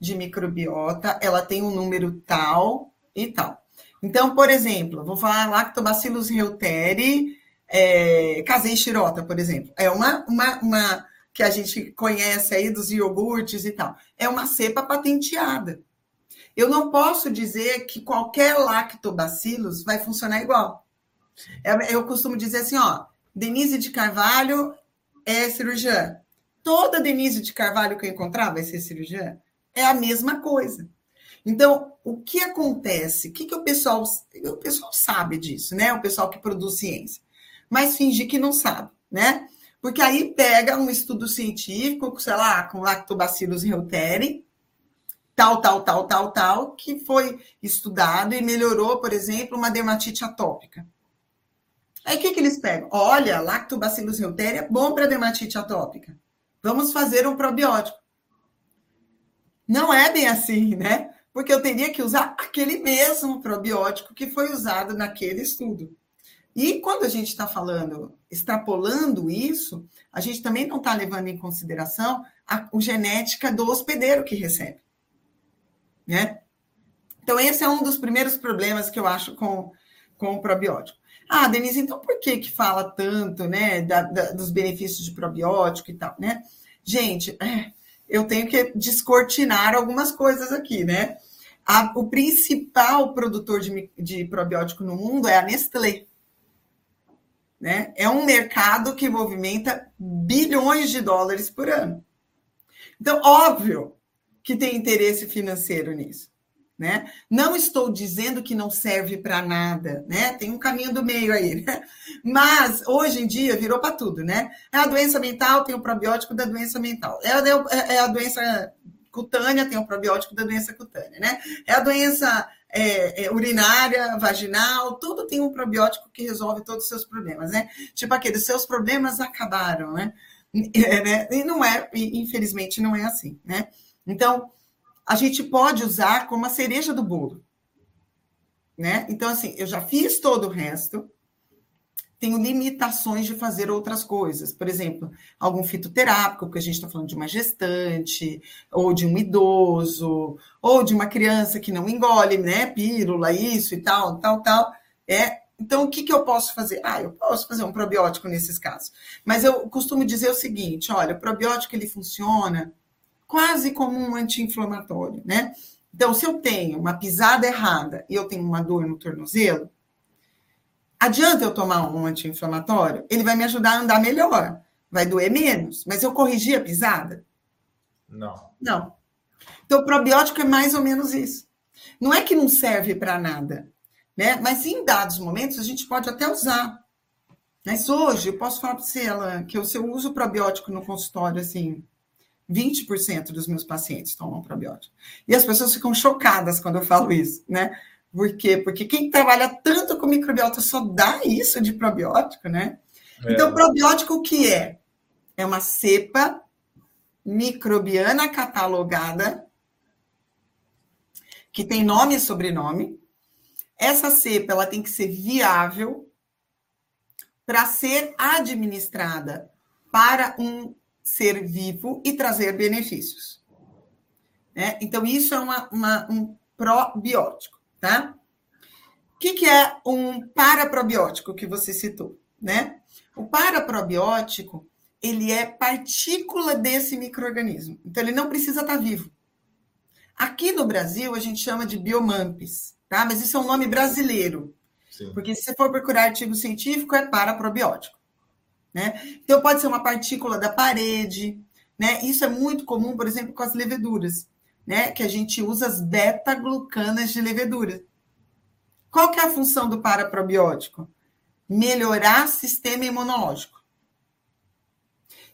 de microbiota, ela tem um número tal e tal. Então, por exemplo, vou falar Lactobacillus reuteri, é, casei xirota, por exemplo. É uma, uma, uma que a gente conhece aí dos iogurtes e tal. É uma cepa patenteada. Eu não posso dizer que qualquer lactobacillus vai funcionar igual. Eu costumo dizer assim, ó, Denise de Carvalho é cirurgiã. Toda Denise de Carvalho que eu encontrar vai ser cirurgiã. É a mesma coisa. Então, o que acontece? O que, que o pessoal. O pessoal sabe disso, né? O pessoal que produz ciência mas fingir que não sabe, né? Porque aí pega um estudo científico, sei lá, com lactobacillus reuteri, tal, tal, tal, tal, tal, que foi estudado e melhorou, por exemplo, uma dermatite atópica. Aí o que, que eles pegam? Olha, lactobacillus reuteri é bom para dermatite atópica. Vamos fazer um probiótico. Não é bem assim, né? Porque eu teria que usar aquele mesmo probiótico que foi usado naquele estudo. E quando a gente está falando, extrapolando isso, a gente também não está levando em consideração a, a genética do hospedeiro que recebe. Né? Então, esse é um dos primeiros problemas que eu acho com, com o probiótico. Ah, Denise, então por que que fala tanto, né, da, da, dos benefícios de probiótico e tal, né? Gente, é, eu tenho que descortinar algumas coisas aqui, né? A, o principal produtor de, de probiótico no mundo é a Nestlé. Né? É um mercado que movimenta bilhões de dólares por ano. Então, óbvio que tem interesse financeiro nisso. Né? Não estou dizendo que não serve para nada, né? Tem um caminho do meio aí, né? Mas hoje em dia virou para tudo, né? É a doença mental, tem o probiótico da doença mental. É é, é a doença cutânea, tem o probiótico da doença cutânea, né? É a doença é, é, urinária, vaginal, tudo tem um probiótico que resolve todos os seus problemas, né? Tipo aqueles seus problemas acabaram, né? É, né? E não é, infelizmente, não é assim, né? Então, a gente pode usar como a cereja do bolo, né? Então, assim, eu já fiz todo o resto, tenho limitações de fazer outras coisas. Por exemplo, algum fitoterápico, porque a gente está falando de uma gestante, ou de um idoso, ou de uma criança que não engole, né? Pílula, isso e tal, tal, tal. É, então, o que, que eu posso fazer? Ah, eu posso fazer um probiótico nesses casos. Mas eu costumo dizer o seguinte: olha, o probiótico ele funciona quase como um anti-inflamatório, né? Então, se eu tenho uma pisada errada e eu tenho uma dor no tornozelo, Adianta eu tomar um anti-inflamatório? Ele vai me ajudar a andar melhor, vai doer menos, mas eu corrigi a pisada? Não. Não. Então, o probiótico é mais ou menos isso. Não é que não serve para nada, né? Mas em dados momentos a gente pode até usar. Mas hoje eu posso falar para você, Alan, que eu, se eu uso probiótico no consultório, assim, 20% dos meus pacientes tomam probiótico. E as pessoas ficam chocadas quando eu falo isso, né? Por quê? Porque quem trabalha tanto com microbiota só dá isso de probiótico, né? É. Então, probiótico o que é? É uma cepa microbiana catalogada, que tem nome e sobrenome. Essa cepa ela tem que ser viável para ser administrada para um ser vivo e trazer benefícios. Né? Então, isso é uma, uma, um probiótico, tá? O que, que é um paraprobiótico que você citou, né? O paraprobiótico, ele é partícula desse microorganismo. Então, ele não precisa estar vivo. Aqui no Brasil, a gente chama de biomampes, tá? Mas isso é um nome brasileiro. Sim. Porque se você for procurar artigo científico, é paraprobiótico. Né? Então, pode ser uma partícula da parede. Né? Isso é muito comum, por exemplo, com as leveduras, né? que a gente usa as beta-glucanas de levedura. Qual que é a função do paraprobiótico? Melhorar o sistema imunológico.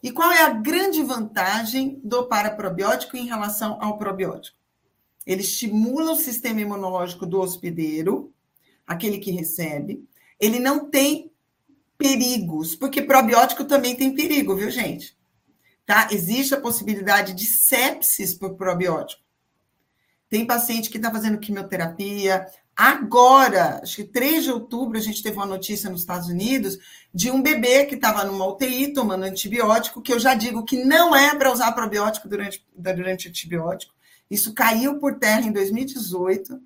E qual é a grande vantagem do paraprobiótico em relação ao probiótico? Ele estimula o sistema imunológico do hospedeiro, aquele que recebe. Ele não tem perigos, porque probiótico também tem perigo, viu, gente? Tá? Existe a possibilidade de sepsis por probiótico. Tem paciente que está fazendo quimioterapia. Agora, acho que 3 de outubro, a gente teve uma notícia nos Estados Unidos de um bebê que estava numa UTI tomando antibiótico, que eu já digo que não é para usar probiótico durante, durante antibiótico. Isso caiu por terra em 2018.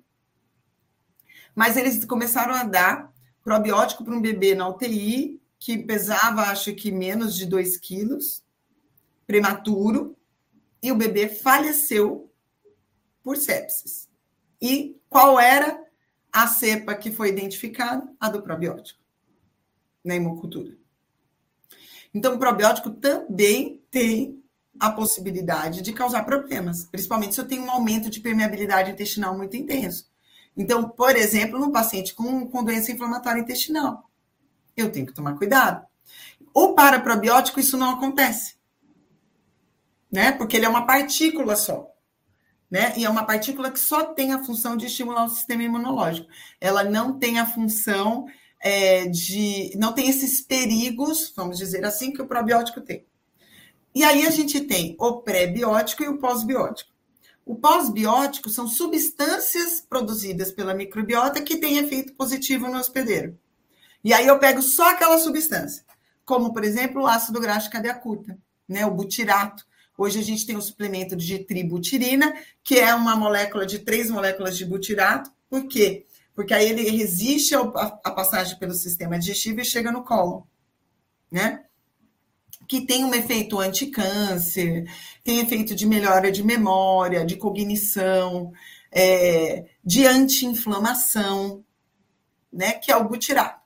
Mas eles começaram a dar probiótico para um bebê na UTI, que pesava, acho que menos de 2 quilos, prematuro, e o bebê faleceu por sepsis. E qual era a cepa que foi identificada? A do probiótico, na hemocultura. Então, o probiótico também tem a possibilidade de causar problemas, principalmente se eu tenho um aumento de permeabilidade intestinal muito intenso. Então, por exemplo, num paciente com, com doença inflamatória intestinal, eu tenho que tomar cuidado. O paraprobiótico, isso não acontece. Né? Porque ele é uma partícula só. Né? E é uma partícula que só tem a função de estimular o sistema imunológico. Ela não tem a função é, de. não tem esses perigos, vamos dizer assim, que o probiótico tem. E aí a gente tem o pré-biótico e o pós-biótico. O pós-biótico são substâncias produzidas pela microbiota que têm efeito positivo no hospedeiro. E aí eu pego só aquela substância, como, por exemplo, o ácido graxo cadeia curta, né, o butirato. Hoje a gente tem o suplemento de tributirina, que é uma molécula de três moléculas de butirato. Por quê? Porque aí ele resiste à passagem pelo sistema digestivo e chega no colo, né? que tem um efeito anticâncer, tem efeito de melhora de memória, de cognição, é, de anti-inflamação, né, que é o butirato.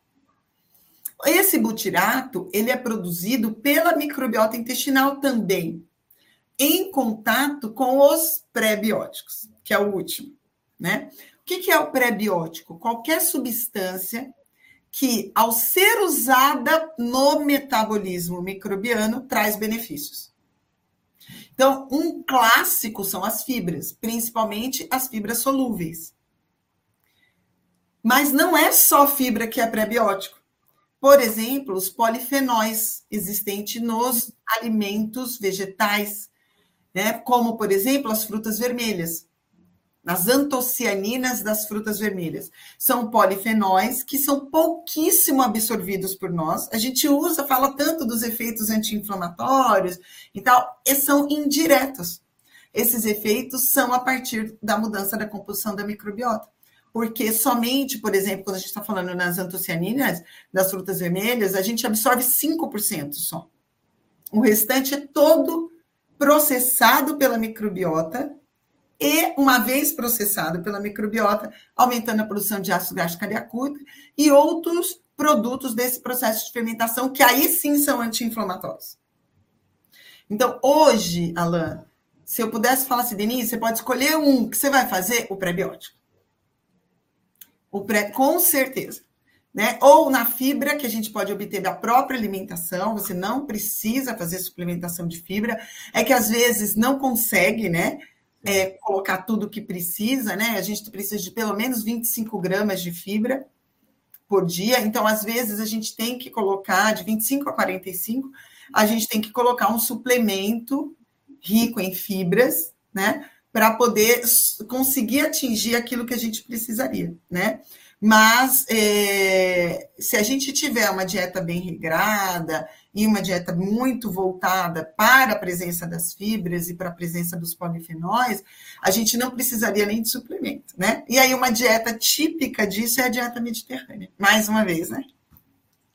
Esse butirato, ele é produzido pela microbiota intestinal também, em contato com os pré-bióticos, que é o último, né? O que é o pré-biótico? Qualquer substância que, ao ser usada no metabolismo microbiano, traz benefícios. Então, um clássico são as fibras, principalmente as fibras solúveis. Mas não é só fibra que é pré-biótico. Por exemplo, os polifenóis existentes nos alimentos vegetais, né? como, por exemplo, as frutas vermelhas nas antocianinas das frutas vermelhas. São polifenóis que são pouquíssimo absorvidos por nós. A gente usa, fala tanto dos efeitos anti-inflamatórios e tal, e são indiretos. Esses efeitos são a partir da mudança da composição da microbiota. Porque somente, por exemplo, quando a gente está falando nas antocianinas das frutas vermelhas, a gente absorve 5% só. O restante é todo processado pela microbiota e, uma vez processado pela microbiota, aumentando a produção de ácido graxo cariacuta e outros produtos desse processo de fermentação, que aí sim são anti-inflamatórios. Então, hoje, Alain, se eu pudesse falar assim, Denise, você pode escolher um que você vai fazer, o pré-biótico. O pré, com certeza. Né? Ou na fibra, que a gente pode obter da própria alimentação, você não precisa fazer suplementação de fibra, é que às vezes não consegue, né? é, colocar tudo que precisa, né? A gente precisa de pelo menos 25 gramas de fibra por dia. Então, às vezes, a gente tem que colocar de 25 a 45, a gente tem que colocar um suplemento rico em fibras, né? Para poder conseguir atingir aquilo que a gente precisaria, né? Mas é, se a gente tiver uma dieta bem regrada e uma dieta muito voltada para a presença das fibras e para a presença dos polifenóis, a gente não precisaria nem de suplemento, né? E aí uma dieta típica disso é a dieta mediterrânea, mais uma vez, né?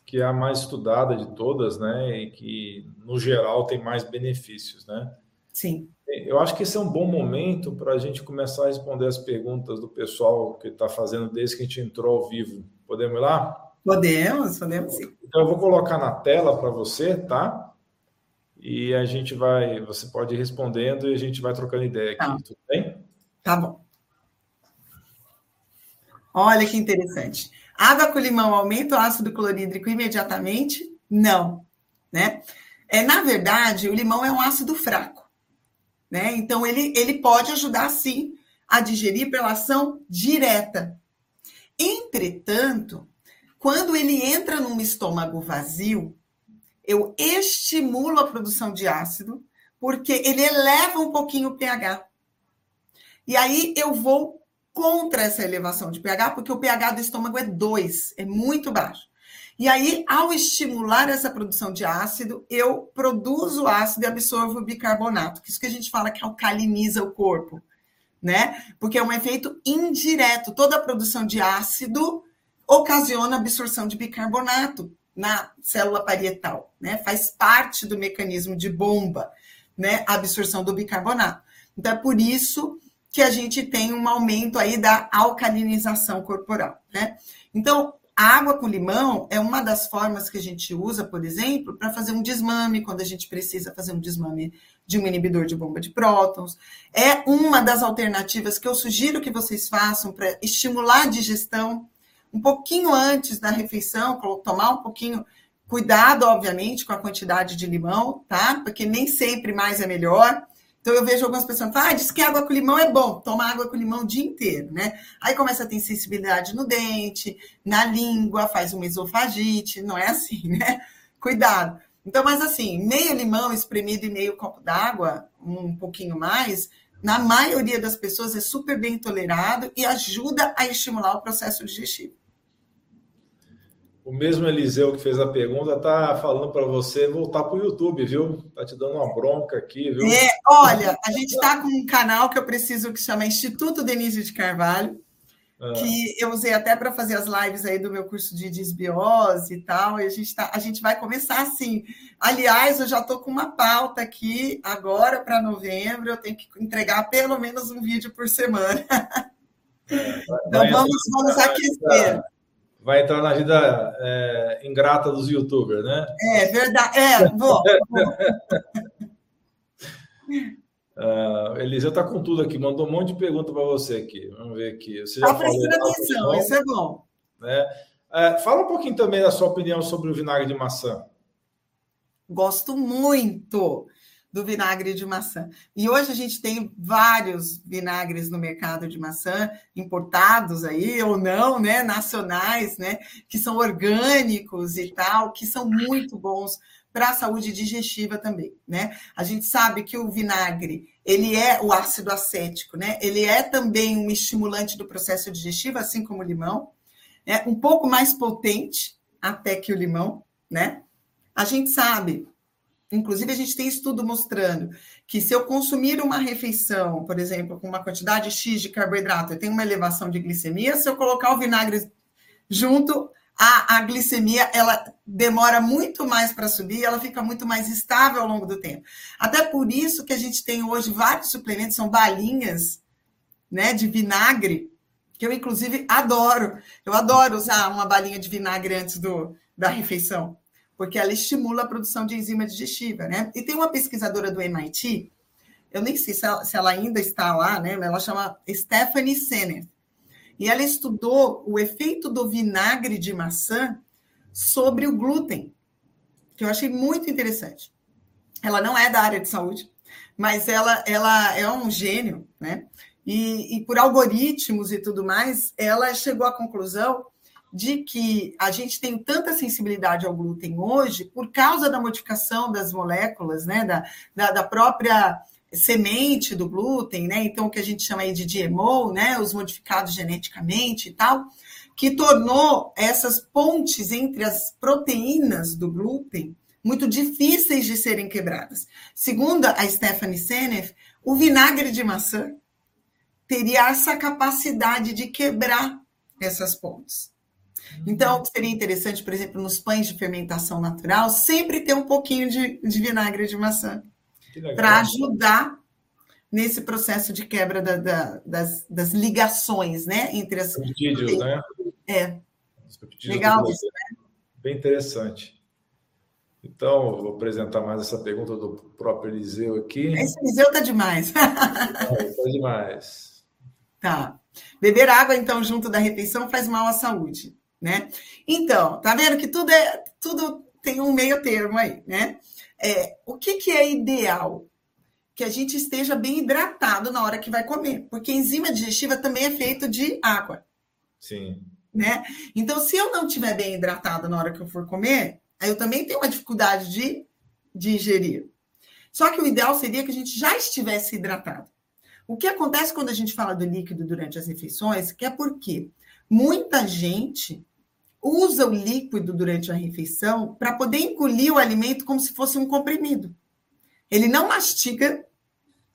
Que é a mais estudada de todas, né? E que, no geral, tem mais benefícios, né? Sim. Eu acho que esse é um bom momento para a gente começar a responder as perguntas do pessoal que está fazendo desde que a gente entrou ao vivo. Podemos ir lá? Podemos, podemos sim. Então eu vou colocar na tela para você, tá? E a gente vai, você pode ir respondendo e a gente vai trocando ideia aqui, tá. tudo bem? Tá bom. Olha que interessante. Água com limão aumenta o ácido clorídrico imediatamente? Não, né? É, na verdade, o limão é um ácido fraco. Né? Então, ele, ele pode ajudar, sim, a digerir pela ação direta. Entretanto, quando ele entra num estômago vazio, eu estimulo a produção de ácido, porque ele eleva um pouquinho o pH. E aí eu vou contra essa elevação de pH, porque o pH do estômago é 2, é muito baixo. E aí, ao estimular essa produção de ácido, eu produzo ácido e absorvo o bicarbonato, que é isso que a gente fala que alcaliniza o corpo, né? Porque é um efeito indireto. Toda a produção de ácido ocasiona absorção de bicarbonato na célula parietal, né? Faz parte do mecanismo de bomba, né? A absorção do bicarbonato. Então, é por isso que a gente tem um aumento aí da alcalinização corporal, né? Então, água com limão é uma das formas que a gente usa, por exemplo, para fazer um desmame, quando a gente precisa fazer um desmame de um inibidor de bomba de prótons. É uma das alternativas que eu sugiro que vocês façam para estimular a digestão um pouquinho antes da refeição, tomar um pouquinho. Cuidado, obviamente, com a quantidade de limão, tá? Porque nem sempre mais é melhor. Então eu vejo algumas pessoas falando, ah, diz que água com limão é bom, toma água com limão o dia inteiro, né? Aí começa a ter sensibilidade no dente, na língua, faz uma esofagite, não é assim, né? Cuidado. Então, mas assim, meio limão espremido e meio copo d'água, um pouquinho mais, na maioria das pessoas é super bem tolerado e ajuda a estimular o processo digestivo. O mesmo Eliseu que fez a pergunta tá falando para você voltar para o YouTube, viu? Tá te dando uma bronca aqui, viu? É, olha, a gente está com um canal que eu preciso que chama Instituto Denise de Carvalho, ah. que eu usei até para fazer as lives aí do meu curso de desbiose e tal. E a gente tá, a gente vai começar assim. Aliás, eu já estou com uma pauta aqui agora para novembro. Eu tenho que entregar pelo menos um vídeo por semana. É, então vamos, vamos aquecer vai entrar na vida é, ingrata dos youtubers, né? É verdade. É, vou. uh, Eliseu está com tudo aqui, mandou um monte de pergunta para você aqui. Vamos ver aqui. Está prestando atenção, isso é bom. Né? Uh, fala um pouquinho também da sua opinião sobre o vinagre de maçã. Gosto muito do vinagre de maçã. E hoje a gente tem vários vinagres no mercado de maçã, importados aí ou não, né, nacionais, né, que são orgânicos e tal, que são muito bons para a saúde digestiva também, né? A gente sabe que o vinagre, ele é o ácido acético, né? Ele é também um estimulante do processo digestivo, assim como o limão, é um pouco mais potente até que o limão, né? A gente sabe Inclusive, a gente tem estudo mostrando que se eu consumir uma refeição, por exemplo, com uma quantidade X de carboidrato, eu tenho uma elevação de glicemia, se eu colocar o vinagre junto, a, a glicemia ela demora muito mais para subir, ela fica muito mais estável ao longo do tempo. Até por isso que a gente tem hoje vários suplementos, são balinhas né, de vinagre, que eu, inclusive, adoro. Eu adoro usar uma balinha de vinagre antes do, da refeição porque ela estimula a produção de enzima digestiva, né? E tem uma pesquisadora do MIT, eu nem sei se ela, se ela ainda está lá, né? Ela chama Stephanie Senner. E ela estudou o efeito do vinagre de maçã sobre o glúten, que eu achei muito interessante. Ela não é da área de saúde, mas ela, ela é um gênio, né? E, e por algoritmos e tudo mais, ela chegou à conclusão de que a gente tem tanta sensibilidade ao glúten hoje por causa da modificação das moléculas, né, da, da, da própria semente do glúten, né, então o que a gente chama aí de GMO, né, os modificados geneticamente e tal, que tornou essas pontes entre as proteínas do glúten muito difíceis de serem quebradas. Segundo a Stephanie Seneff, o vinagre de maçã teria essa capacidade de quebrar essas pontes. Então, seria interessante, por exemplo, nos pães de fermentação natural, sempre ter um pouquinho de, de vinagre de maçã para ajudar nesse processo de quebra da, da, das, das, ligações, né, entre as peptídeos, né? É. Legal isso, né? Bem interessante. Então, vou apresentar mais essa pergunta do próprio Eliseu aqui. Esse Eliseu tá demais. Está demais. Tá. Beber água, então, junto da refeição faz mal à saúde, né? Então, tá vendo que tudo é tudo tem um meio termo aí, né? É, o que, que é ideal? Que a gente esteja bem hidratado na hora que vai comer, porque a enzima digestiva também é feito de água. Sim. Né? Então, se eu não estiver bem hidratado na hora que eu for comer, aí eu também tenho uma dificuldade de digerir. Só que o ideal seria que a gente já estivesse hidratado. O que acontece quando a gente fala do líquido durante as refeições, que é porque muita gente usa o líquido durante a refeição para poder engolir o alimento como se fosse um comprimido. Ele não mastiga.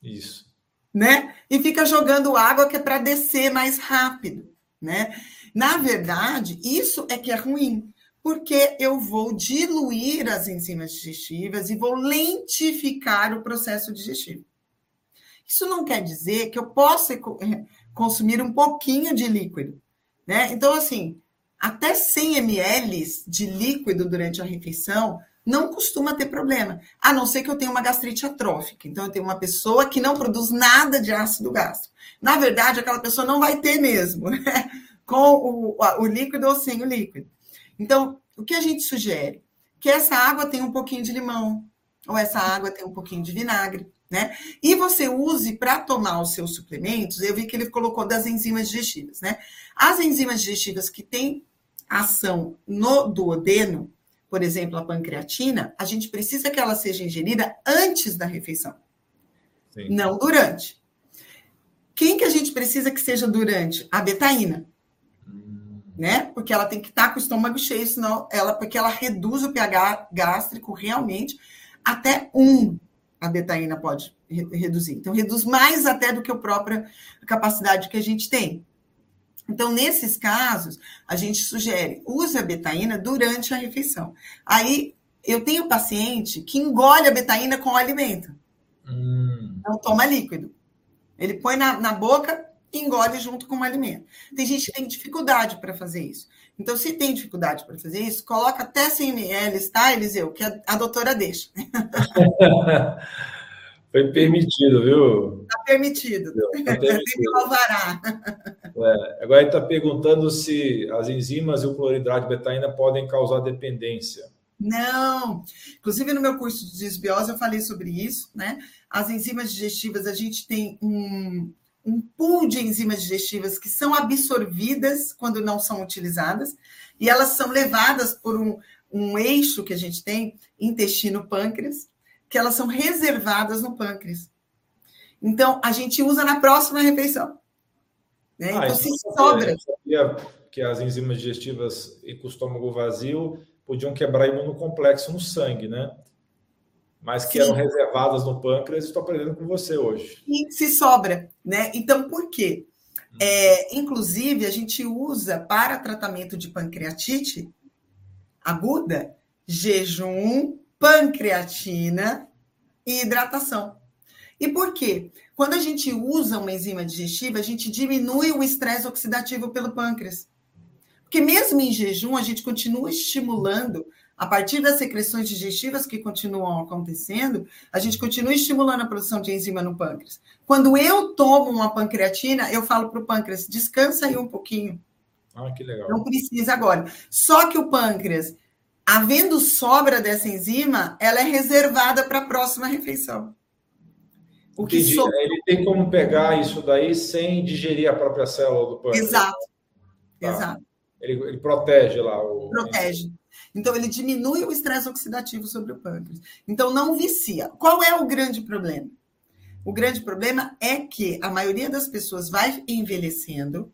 Isso. Né? E fica jogando água que é para descer mais rápido, né? Na verdade, isso é que é ruim, porque eu vou diluir as enzimas digestivas e vou lentificar o processo digestivo. Isso não quer dizer que eu possa eh, consumir um pouquinho de líquido, né? Então, assim, até 100 ml de líquido durante a refeição não costuma ter problema, a não ser que eu tenha uma gastrite atrófica. Então, eu tenho uma pessoa que não produz nada de ácido gástrico. Na verdade, aquela pessoa não vai ter mesmo, né? com o, o líquido ou sem o líquido. Então, o que a gente sugere? Que essa água tenha um pouquinho de limão, ou essa água tenha um pouquinho de vinagre, né? E você use para tomar os seus suplementos, eu vi que ele colocou das enzimas digestivas, né? As enzimas digestivas que têm ação no duodeno, por exemplo, a pancreatina, a gente precisa que ela seja ingerida antes da refeição, Sim. não durante. Quem que a gente precisa que seja durante? A betaína, hum. né? Porque ela tem que estar tá com o estômago cheio, senão ela, porque ela reduz o pH gástrico realmente até um a betaína pode reduzir. Então, reduz mais até do que a própria capacidade que a gente tem. Então, nesses casos, a gente sugere, use a betaína durante a refeição. Aí, eu tenho paciente que engole a betaína com o alimento. Hum. Não toma líquido. Ele põe na, na boca e engole junto com o alimento. Tem gente que tem dificuldade para fazer isso. Então, se tem dificuldade para fazer isso, coloca até 100 ml, tá, Eliseu? Que a, a doutora deixa. Foi permitido, viu? Está permitido. Tá permitido. alvará. É, agora ele está perguntando se as enzimas e o cloridrato de betaína podem causar dependência. Não. Inclusive, no meu curso de desbiose, eu falei sobre isso, né? As enzimas digestivas, a gente tem um, um pool de enzimas digestivas que são absorvidas quando não são utilizadas, e elas são levadas por um, um eixo que a gente tem, intestino-pâncreas, que elas são reservadas no pâncreas. Então, a gente usa na próxima refeição. Né? Ah, então, se sobra. Sabia que as enzimas digestivas e com o estômago vazio podiam quebrar imunocomplexo no sangue, né? Mas que Sim. eram reservadas no pâncreas, estou aprendendo com você hoje. E se sobra, né? Então, por quê? Hum. É, inclusive, a gente usa para tratamento de pancreatite aguda jejum, pancreatina e hidratação. E por quê? Quando a gente usa uma enzima digestiva, a gente diminui o estresse oxidativo pelo pâncreas. Porque mesmo em jejum, a gente continua estimulando a partir das secreções digestivas que continuam acontecendo, a gente continua estimulando a produção de enzima no pâncreas. Quando eu tomo uma pancreatina, eu falo para o pâncreas, descansa aí um pouquinho. Ah, que legal. Não precisa agora. Só que o pâncreas, havendo sobra dessa enzima, ela é reservada para a próxima refeição. O que so... Ele tem como pegar isso daí sem digerir a própria célula do pâncreas. Exato. Tá. Exato. ele, ele protege lá o. Protege. Então, ele diminui o estresse oxidativo sobre o pâncreas. Então, não vicia. Qual é o grande problema? O grande problema é que a maioria das pessoas vai envelhecendo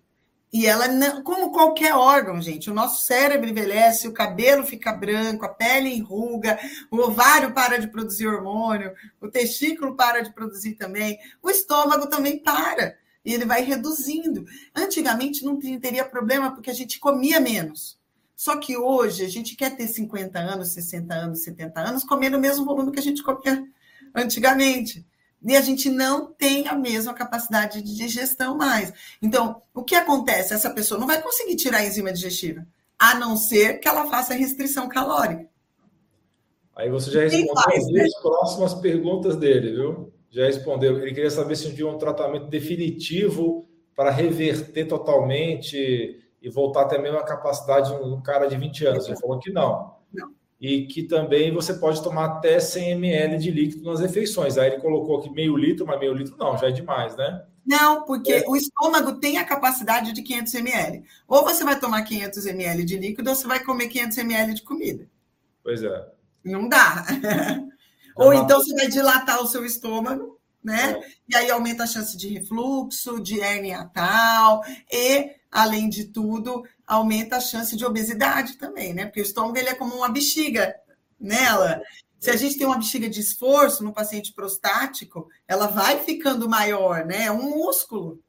e ela não, como qualquer órgão, gente, o nosso cérebro envelhece, o cabelo fica branco, a pele enruga, o ovário para de produzir hormônio, o testículo para de produzir também, o estômago também para e ele vai reduzindo. Antigamente não teria problema porque a gente comia menos. Só que hoje a gente quer ter 50 anos, 60 anos, 70 anos, comendo o mesmo volume que a gente comia antigamente. E a gente não tem a mesma capacidade de digestão mais. Então, o que acontece? Essa pessoa não vai conseguir tirar a enzima digestiva, a não ser que ela faça restrição calórica. Aí você já respondeu as né? próximas perguntas dele, viu? Já respondeu. Ele queria saber se tinha um tratamento definitivo para reverter totalmente e voltar até mesmo a capacidade de um cara de 20 anos. Ele falou que não. não. E que também você pode tomar até 100 ml de líquido nas refeições. Aí ele colocou aqui meio litro, mas meio litro não, já é demais, né? Não, porque é. o estômago tem a capacidade de 500 ml. Ou você vai tomar 500 ml de líquido, ou você vai comer 500 ml de comida. Pois é. Não dá. ou então você vai dilatar o seu estômago, né? É. E aí aumenta a chance de refluxo, de hernia tal, e além de tudo, aumenta a chance de obesidade também, né? Porque o estômago ele é como uma bexiga nela. Se a gente tem uma bexiga de esforço no paciente prostático, ela vai ficando maior, né? É um músculo.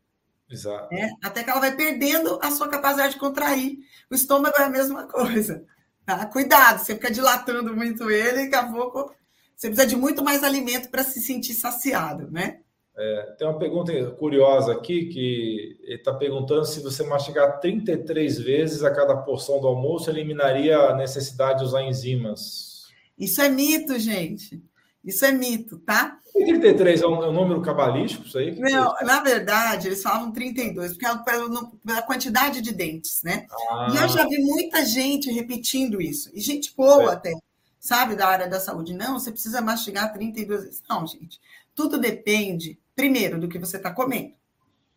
Exato. Né? Até que ela vai perdendo a sua capacidade de contrair. O estômago é a mesma coisa. Tá? Cuidado, você fica dilatando muito ele e daqui a pouco você precisa de muito mais alimento para se sentir saciado, né? É, tem uma pergunta curiosa aqui que ele está perguntando se você mastigar 33 vezes a cada porção do almoço eliminaria a necessidade de usar enzimas. Isso é mito, gente. Isso é mito, tá? 33 é um, é um número cabalístico, isso aí? Não, na verdade, eles falam 32, porque é pela, pela quantidade de dentes, né? Ah. E eu já vi muita gente repetindo isso, e gente boa é. até, sabe, da área da saúde. Não, você precisa mastigar 32 vezes. Não, gente. Tudo depende primeiro, do que você está comendo.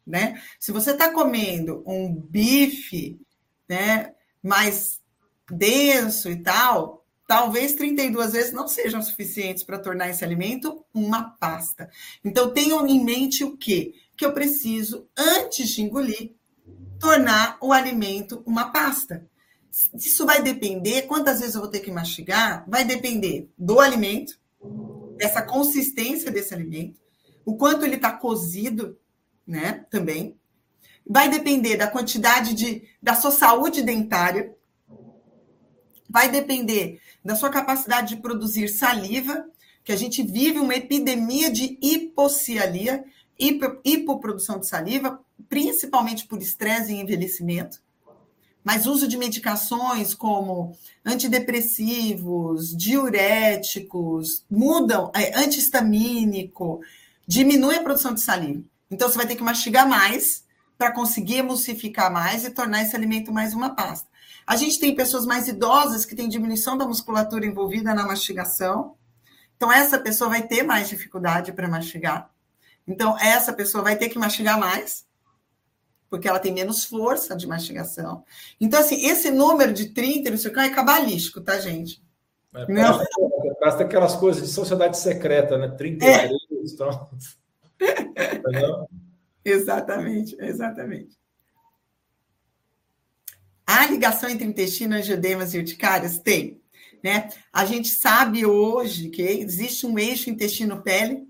Né? Se você está comendo um bife né, mais denso e tal, talvez 32 vezes não sejam suficientes para tornar esse alimento uma pasta. Então, tenham em mente o quê? Que eu preciso, antes de engolir, tornar o alimento uma pasta. Isso vai depender, quantas vezes eu vou ter que mastigar, vai depender do alimento, dessa consistência desse alimento, o quanto ele está cozido, né? Também. Vai depender da quantidade de da sua saúde dentária. Vai depender da sua capacidade de produzir saliva, que a gente vive uma epidemia de hipocialia, hipo, hipoprodução de saliva, principalmente por estresse e envelhecimento. Mas uso de medicações como antidepressivos, diuréticos, mudam, é, antihistamínico, diminui a produção de saliva. Então, você vai ter que mastigar mais para conseguir emulsificar mais e tornar esse alimento mais uma pasta. A gente tem pessoas mais idosas que têm diminuição da musculatura envolvida na mastigação. Então, essa pessoa vai ter mais dificuldade para mastigar. Então, essa pessoa vai ter que mastigar mais, porque ela tem menos força de mastigação. Então, assim, esse número de 30, não sei o que, é cabalístico, tá, gente? É, parece, parece aquelas coisas de sociedade secreta, né? 33, é. Então, exatamente, exatamente. A ligação entre intestino, angiodemas e urticárias? Tem. Né? A gente sabe hoje que existe um eixo intestino-pele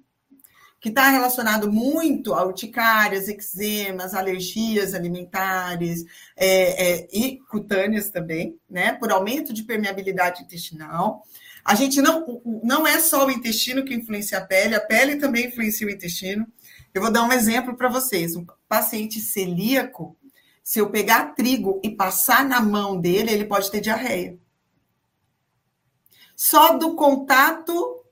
que está relacionado muito a urticárias, eczemas, alergias alimentares é, é, e cutâneas também, né? Por aumento de permeabilidade intestinal. A gente não, não é só o intestino que influencia a pele, a pele também influencia o intestino. Eu vou dar um exemplo para vocês. Um paciente celíaco, se eu pegar trigo e passar na mão dele, ele pode ter diarreia. Só do contato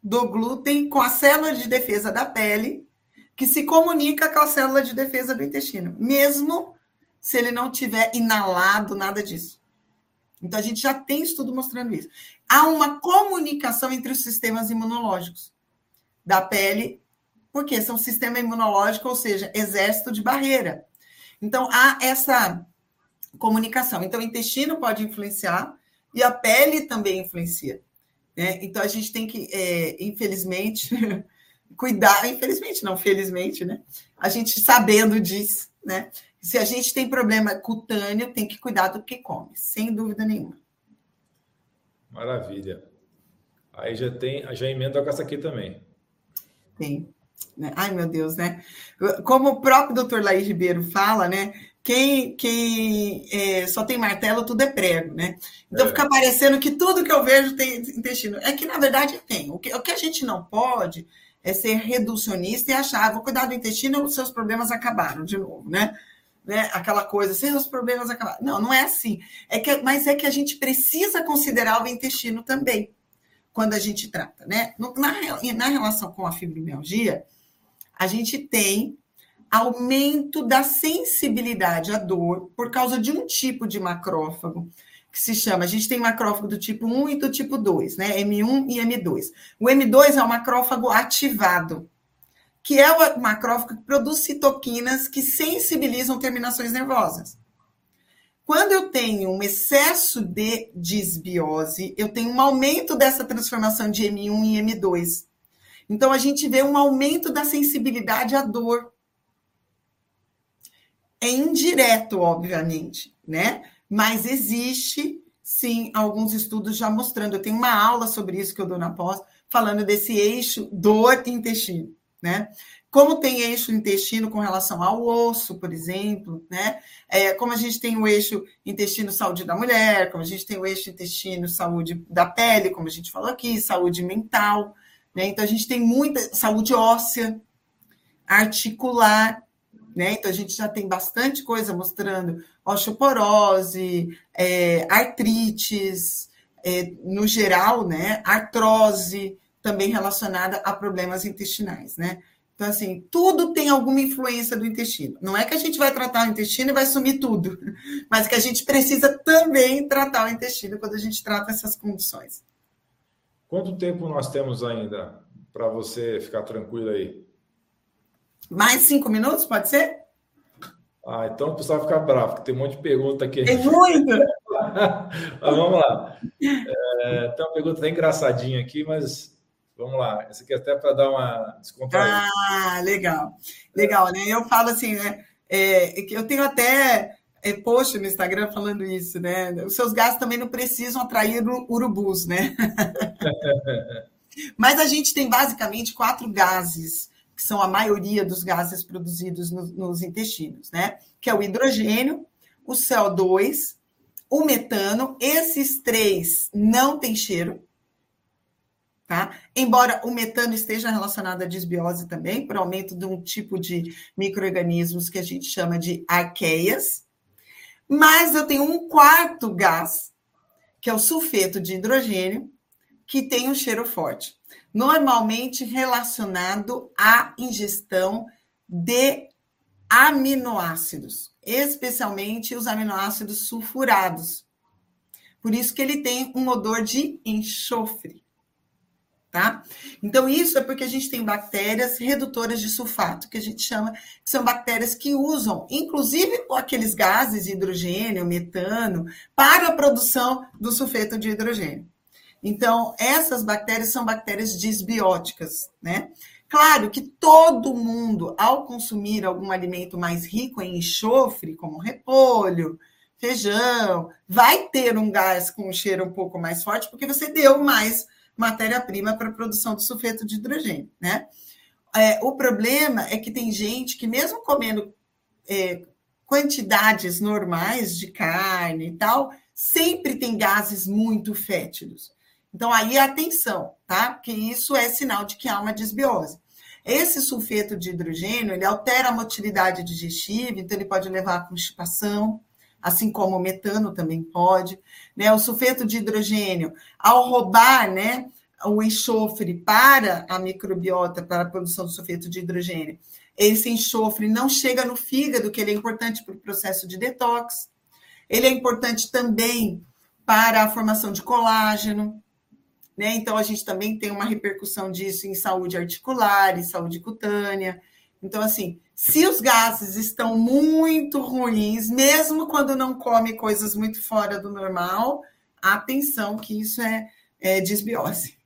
do glúten com a célula de defesa da pele, que se comunica com a célula de defesa do intestino, mesmo se ele não tiver inalado nada disso. Então, a gente já tem estudo mostrando isso. Há uma comunicação entre os sistemas imunológicos da pele, porque são sistema imunológico, ou seja, exército de barreira. Então, há essa comunicação. Então, o intestino pode influenciar e a pele também influencia. Né? Então, a gente tem que, é, infelizmente, cuidar, infelizmente não, felizmente, né? A gente sabendo disso, né? Se a gente tem problema cutâneo, tem que cuidar do que come, sem dúvida nenhuma. Maravilha. Aí já tem, já emenda com essa aqui também. Tem. Né? Ai, meu Deus, né? Como o próprio doutor Laís Ribeiro fala, né? Quem, quem é, só tem martelo, tudo é prego, né? Então é. fica parecendo que tudo que eu vejo tem intestino. É que, na verdade, tem. O que, o que a gente não pode é ser reducionista e achar, ah, vou cuidar do intestino, os seus problemas acabaram de novo, né? Né? Aquela coisa, seus problemas acabaram. Não, não é assim. É que, mas é que a gente precisa considerar o intestino também, quando a gente trata, né? Na, na relação com a fibromialgia, a gente tem aumento da sensibilidade à dor por causa de um tipo de macrófago que se chama, a gente tem macrófago do tipo 1 e do tipo 2, né? M1 e M2. O M2 é o macrófago ativado, que é o macrófago que produz citoquinas que sensibilizam terminações nervosas. Quando eu tenho um excesso de disbiose, eu tenho um aumento dessa transformação de M1 e M2. Então, a gente vê um aumento da sensibilidade à dor. É indireto, obviamente, né? Mas existe, sim, alguns estudos já mostrando. Eu tenho uma aula sobre isso que eu dou na pós, falando desse eixo dor-intestino, né? Como tem eixo intestino com relação ao osso, por exemplo, né? É, como a gente tem o eixo intestino-saúde da mulher, como a gente tem o eixo intestino-saúde da pele, como a gente falou aqui, saúde mental, né? Então, a gente tem muita saúde óssea, articular, né? Então, a gente já tem bastante coisa mostrando osteoporose, é, artrites, é, no geral, né? Artrose, também relacionada a problemas intestinais, né? Então, assim, tudo tem alguma influência do intestino. Não é que a gente vai tratar o intestino e vai sumir tudo, mas que a gente precisa também tratar o intestino quando a gente trata essas condições. Quanto tempo nós temos ainda para você ficar tranquilo aí? Mais cinco minutos, pode ser? Ah, então o pessoal fica bravo, porque tem um monte de pergunta aqui. Tem muito! mas vamos lá. É, tem uma pergunta bem engraçadinha aqui, mas vamos lá. Essa aqui é até para dar uma descontraída. Ah, legal. Legal, né? Eu falo assim, né? É, eu tenho até é, post no Instagram falando isso, né? Os seus gases também não precisam atrair urubus, né? Mas a gente tem basicamente quatro gases, que são a maioria dos gases produzidos no, nos intestinos, né? Que é o hidrogênio, o CO2, o metano. Esses três não têm cheiro, tá? Embora o metano esteja relacionado à disbiose também, por aumento de um tipo de micro-organismos que a gente chama de arqueias, mas eu tenho um quarto gás, que é o sulfeto de hidrogênio, que tem um cheiro forte, normalmente relacionado à ingestão de aminoácidos, especialmente os aminoácidos sulfurados. Por isso que ele tem um odor de enxofre tá? Então, isso é porque a gente tem bactérias redutoras de sulfato, que a gente chama, que são bactérias que usam, inclusive, aqueles gases, hidrogênio, metano, para a produção do sulfeto de hidrogênio. Então, essas bactérias são bactérias disbióticas, né? Claro que todo mundo, ao consumir algum alimento mais rico em enxofre, como repolho, feijão, vai ter um gás com um cheiro um pouco mais forte, porque você deu mais matéria-prima para a produção do sulfeto de hidrogênio, né? É, o problema é que tem gente que, mesmo comendo é, quantidades normais de carne e tal, sempre tem gases muito fétidos. Então, aí atenção, tá? Porque isso é sinal de que há uma desbiose. Esse sulfeto de hidrogênio, ele altera a motilidade digestiva, então ele pode levar a constipação, assim como o metano também pode. Né? O sulfeto de hidrogênio, ao roubar né, o enxofre para a microbiota, para a produção do sulfeto de hidrogênio, esse enxofre não chega no fígado, que ele é importante para o processo de detox. Ele é importante também para a formação de colágeno. Né? Então, a gente também tem uma repercussão disso em saúde articular, em saúde cutânea. Então, assim, Se os gases estão muito ruins, mesmo quando não come coisas muito fora do normal, atenção que isso é, é desbiose.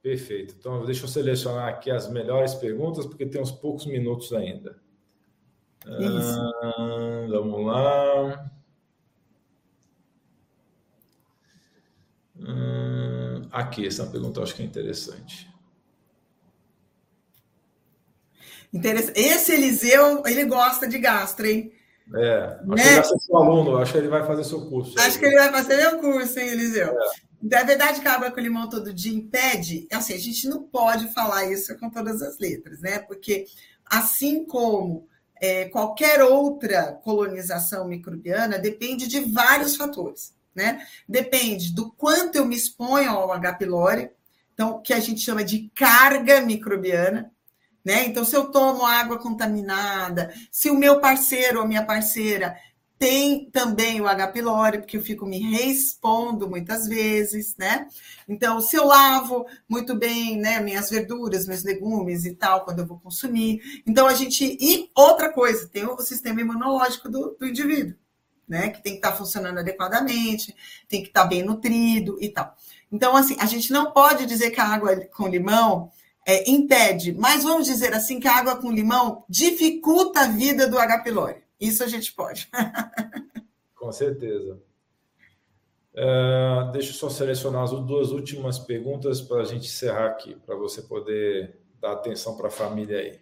Perfeito. Então, deixa eu selecionar aqui as melhores perguntas, porque tem uns poucos minutos ainda. Isso. Ah, vamos lá. Hum, aqui, essa pergunta eu acho que é interessante. Esse Eliseu, ele gosta de gastro, hein? É, acho né? que ele vai ser seu aluno, acho que ele vai fazer seu curso. Acho aí. que ele vai fazer meu curso, hein, Eliseu? É. Então, é verdade que a água com limão todo dia impede? Assim, a gente não pode falar isso com todas as letras, né? Porque assim como é, qualquer outra colonização microbiana, depende de vários fatores né? Depende do quanto eu me exponho ao H. pylori, então que a gente chama de carga microbiana, né? Então se eu tomo água contaminada, se o meu parceiro ou minha parceira tem também o H. pylori, porque eu fico me reexpondo muitas vezes, né? Então, se eu lavo muito bem, né, minhas verduras, meus legumes e tal, quando eu vou consumir. Então, a gente. E outra coisa, tem o sistema imunológico do, do indivíduo né? Que tem que estar tá funcionando adequadamente, tem que estar tá bem nutrido e tal. Então, assim, a gente não pode dizer que a água com limão é, impede, mas vamos dizer assim que a água com limão dificulta a vida do H. pylori. Isso a gente pode. com certeza. Uh, deixa eu só selecionar as duas últimas perguntas para a gente encerrar aqui, para você poder dar atenção para a família aí.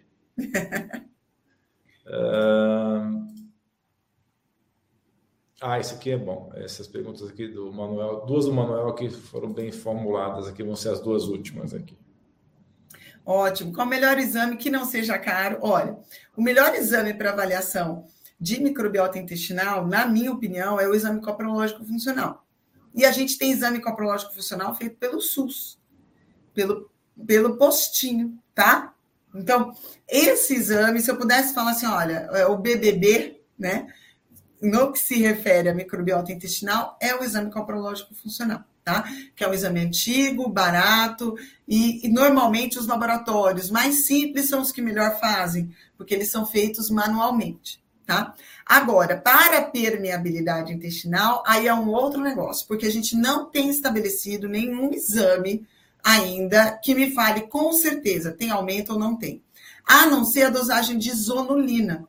uh, Ah, esse aqui é bom. Essas perguntas aqui do Manuel, duas do Manuel aqui foram bem formuladas aqui, vão ser as duas últimas aqui. Ótimo. Qual o melhor exame que não seja caro? Olha, o melhor exame para avaliação de microbiota intestinal, na minha opinião, é o exame coprológico funcional. E a gente tem exame coprológico funcional feito pelo SUS, pelo, pelo postinho, tá? Então, esse exame, se eu pudesse falar assim, olha, é o BBB, né? no que se refere à microbiota intestinal, é o exame coprológico funcional, tá? Que é um exame antigo, barato, e, e, normalmente os laboratórios mais simples são os que melhor fazem, porque eles são feitos manualmente, tá? Agora, para a permeabilidade intestinal, aí é um outro negócio, porque a gente não tem estabelecido nenhum exame ainda que me fale com certeza tem aumento ou não tem. A não ser a dosagem de zonulina,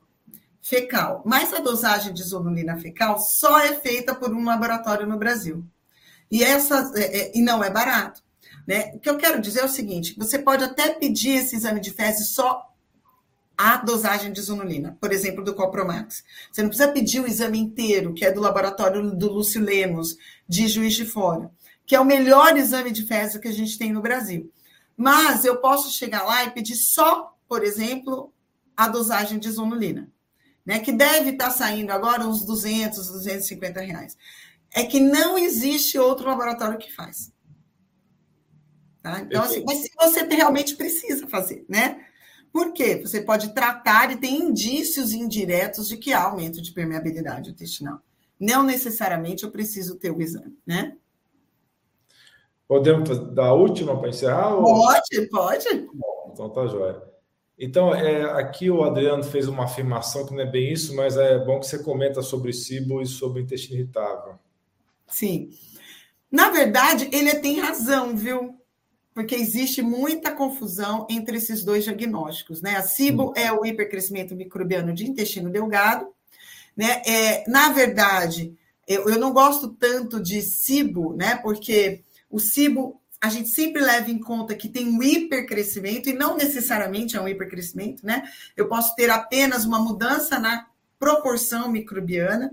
fecal. Mas a dosagem de zonulina fecal só é feita por um laboratório no Brasil. E, essa, é, é, e não é barato. Né? O que eu quero dizer é o seguinte: você pode até pedir esse exame de fezes só a dosagem de zonulina, por exemplo, do Copromax. Você não precisa pedir o exame inteiro, que é do laboratório do Lúcio Lemos, de Juiz de Fora, que é o melhor exame de fezes que a gente tem no Brasil. Mas eu posso chegar lá e pedir só, por exemplo, a dosagem de zonulina né, que deve estar saindo agora uns 200, 250 reais. É que não existe outro laboratório que faz. Tá? Então, assim, mas se você realmente precisa fazer, né? Por quê? Você pode tratar e tem indícios indiretos de que há aumento de permeabilidade intestinal. Não necessariamente eu preciso ter o exame, né? Podemos dar a última para encerrar? Pode, pode. Bom, então tá jóia. Então, é, aqui o Adriano fez uma afirmação que não é bem isso, mas é bom que você comenta sobre SIBO e sobre intestino irritável. Sim. Na verdade, ele tem razão, viu? Porque existe muita confusão entre esses dois diagnósticos, né? A SIBO é o hipercrescimento microbiano de intestino delgado, né? É, na verdade, eu, eu não gosto tanto de SIBO, né? Porque o SIBO a gente sempre leva em conta que tem um hipercrescimento, e não necessariamente é um hipercrescimento, né? Eu posso ter apenas uma mudança na proporção microbiana,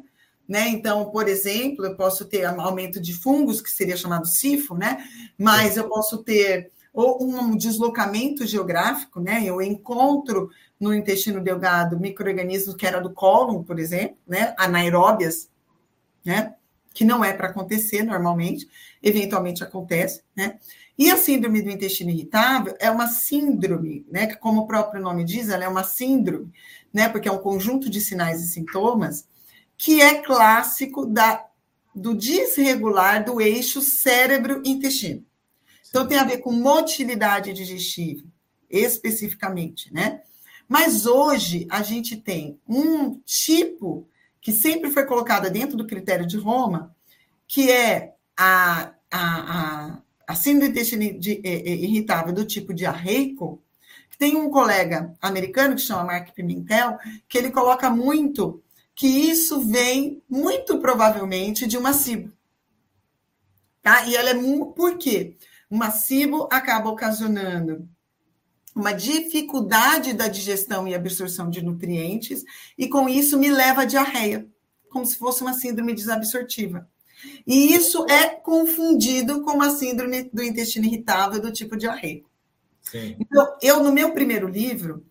né? Então, por exemplo, eu posso ter um aumento de fungos, que seria chamado sifo, né? Mas eu posso ter ou um deslocamento geográfico, né? Eu encontro no intestino delgado microorganismos que era do cólon, por exemplo, né? Anaeróbias, né? Que não é para acontecer normalmente eventualmente acontece, né? E a síndrome do intestino irritável é uma síndrome, né? Que, como o próprio nome diz, ela é uma síndrome, né? Porque é um conjunto de sinais e sintomas que é clássico da, do desregular do eixo cérebro-intestino. Então, tem a ver com motilidade digestiva, especificamente, né? Mas hoje a gente tem um tipo que sempre foi colocado dentro do critério de Roma, que é a, a, a, a síndrome intestinal é, é, irritável do tipo diarreico. Tem um colega americano que chama Mark Pimentel, que ele coloca muito que isso vem muito provavelmente de uma SIBO. Tá? E ela é por quê? Uma SIBO acaba ocasionando uma dificuldade da digestão e absorção de nutrientes, e com isso me leva à diarreia, como se fosse uma síndrome desabsortiva. E isso é confundido com uma síndrome do intestino irritável do tipo diarreico. Sim. Então, eu, no meu primeiro livro,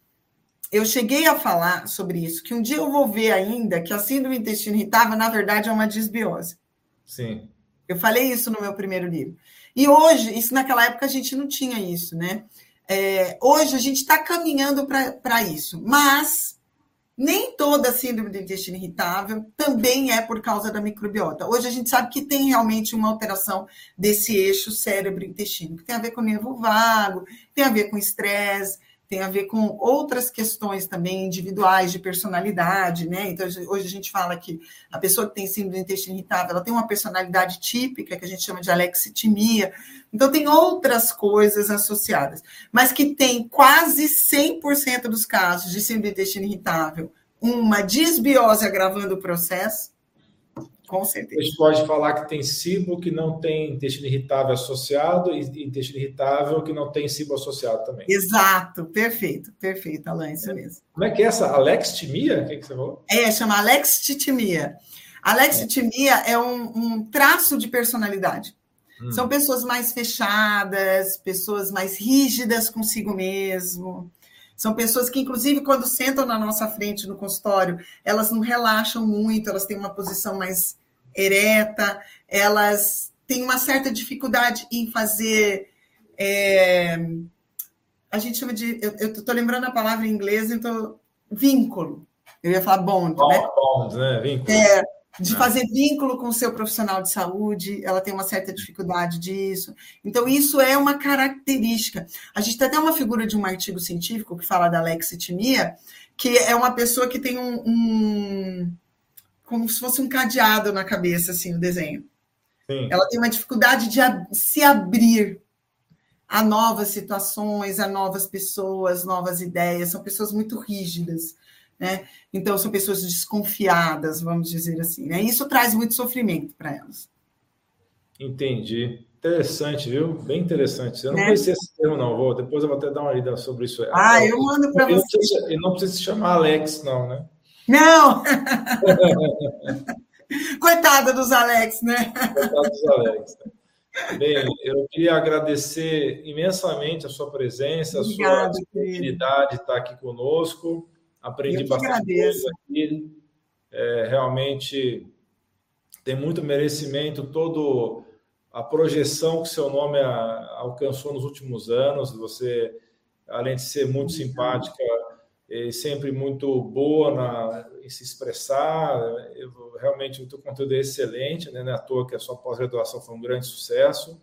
eu cheguei a falar sobre isso, que um dia eu vou ver ainda que a síndrome do intestino irritável, na verdade, é uma disbiose. Sim. Eu falei isso no meu primeiro livro. E hoje, isso naquela época a gente não tinha isso, né? É, hoje a gente está caminhando para isso, mas nem toda síndrome do intestino irritável também é por causa da microbiota. Hoje a gente sabe que tem realmente uma alteração desse eixo cérebro-intestino, que tem a ver com nervo vago, tem a ver com estresse, tem a ver com outras questões também individuais de personalidade, né? Então, hoje a gente fala que a pessoa que tem síndrome do intestino irritável, ela tem uma personalidade típica, que a gente chama de alexitimia. Então, tem outras coisas associadas, mas que tem quase 100% dos casos de síndrome do intestino irritável uma disbiose agravando o processo, com certeza. A gente pode falar que tem cibo que não tem intestino irritável associado e intestino irritável que não tem cibo associado também. Exato, perfeito, perfeito, Alain, isso é. mesmo. Como é que é essa alextimia? O que, que você falou? É, chama alexitimia. Alexitimia é, é um, um, traço de personalidade. Hum. São pessoas mais fechadas, pessoas mais rígidas consigo mesmo. São pessoas que, inclusive, quando sentam na nossa frente no consultório, elas não relaxam muito, elas têm uma posição mais ereta, elas têm uma certa dificuldade em fazer. É, a gente chama de. Eu estou lembrando a palavra em inglês, então. Vínculo. Eu ia falar bond, bond né? Bond, né? Vínculo. É, de é. fazer vínculo com o seu profissional de saúde, ela tem uma certa dificuldade disso. Então, isso é uma característica. A gente tem até uma figura de um artigo científico que fala da lexitimia, que é uma pessoa que tem um, um como se fosse um cadeado na cabeça, assim, o desenho. Sim. Ela tem uma dificuldade de se abrir a novas situações, a novas pessoas, novas ideias. São pessoas muito rígidas. Né? Então, são pessoas desconfiadas, vamos dizer assim. Né? Isso traz muito sofrimento para elas. Entendi. Interessante, viu? Bem interessante. Eu não né? conhecia esse termo, não. Vou, depois eu vou até dar uma lida sobre isso. Ah, eu mando para você. E não precisa se chamar Alex, não, né? Não! Coitada dos Alex, né? Coitada dos Alex. Né? Bem, eu queria agradecer imensamente a sua presença, a sua disponibilidade de estar aqui conosco. Aprendi bastante coisa aqui. É, realmente tem muito merecimento todo a projeção que seu nome alcançou nos últimos anos. Você, além de ser muito simpática, e sempre muito boa na, em se expressar. Eu, realmente o teu conteúdo é excelente, né? Não é à toa que a sua pós-graduação foi um grande sucesso.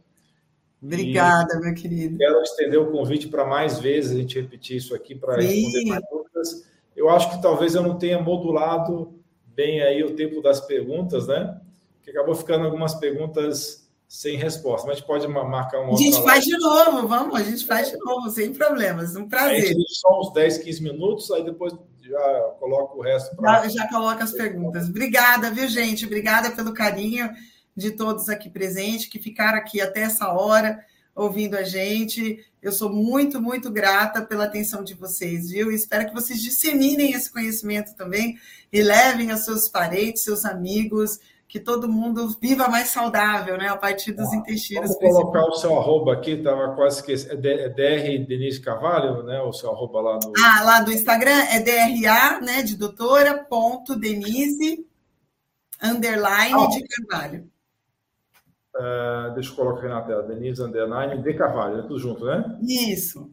Obrigada, e meu querido. Quero estender o convite para mais vezes a gente repetir isso aqui para responder mais dúvidas. Eu acho que talvez eu não tenha modulado bem aí o tempo das perguntas, né? Que acabou ficando algumas perguntas sem resposta, mas a gente pode marcar uma A gente faz de novo, vamos, a gente faz de novo, sem problemas, um prazer. A gente só uns 10, 15 minutos, aí depois já coloca o resto. Pra... Já, já coloca as perguntas. Obrigada, viu, gente? Obrigada pelo carinho de todos aqui presentes, que ficaram aqui até essa hora ouvindo a gente. Eu sou muito, muito grata pela atenção de vocês, viu? Espero que vocês disseminem esse conhecimento também e levem aos seus parentes, seus amigos, que todo mundo viva mais saudável, né? A partir dos ah, intestinos. Vou colocar o seu arroba aqui, estava quase esquecendo. É DR Denise Carvalho, né? O seu arroba lá no. Ah, lá do Instagram é DRA, né? De doutora, ponto Denise, underline ah. de Carvalho. Uh, deixa eu colocar aqui na tela, Denise Underline de Carvalho, é tudo junto, né? Isso.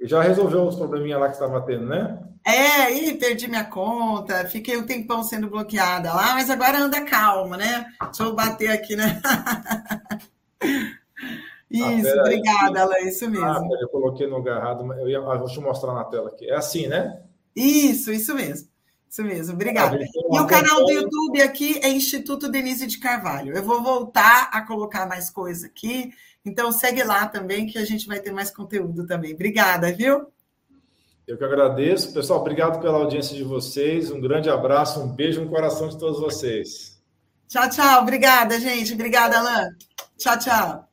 E já resolveu os probleminha lá que estava tendo, né? É, e perdi minha conta, fiquei um tempão sendo bloqueada lá, mas agora anda calma, né? Deixa eu bater aqui, né? isso, ah, obrigada, Alain, isso mesmo. Ah, eu coloquei no agarrado, eu ia, ah, vou te mostrar na tela aqui. É assim, né? Isso, isso mesmo. Isso mesmo, obrigada. E o canal do YouTube aqui é Instituto Denise de Carvalho. Eu vou voltar a colocar mais coisa aqui, então segue lá também que a gente vai ter mais conteúdo também. Obrigada, viu? Eu que agradeço. Pessoal, obrigado pela audiência de vocês. Um grande abraço, um beijo no coração de todos vocês. Tchau, tchau. Obrigada, gente. Obrigada, Alain. Tchau, tchau.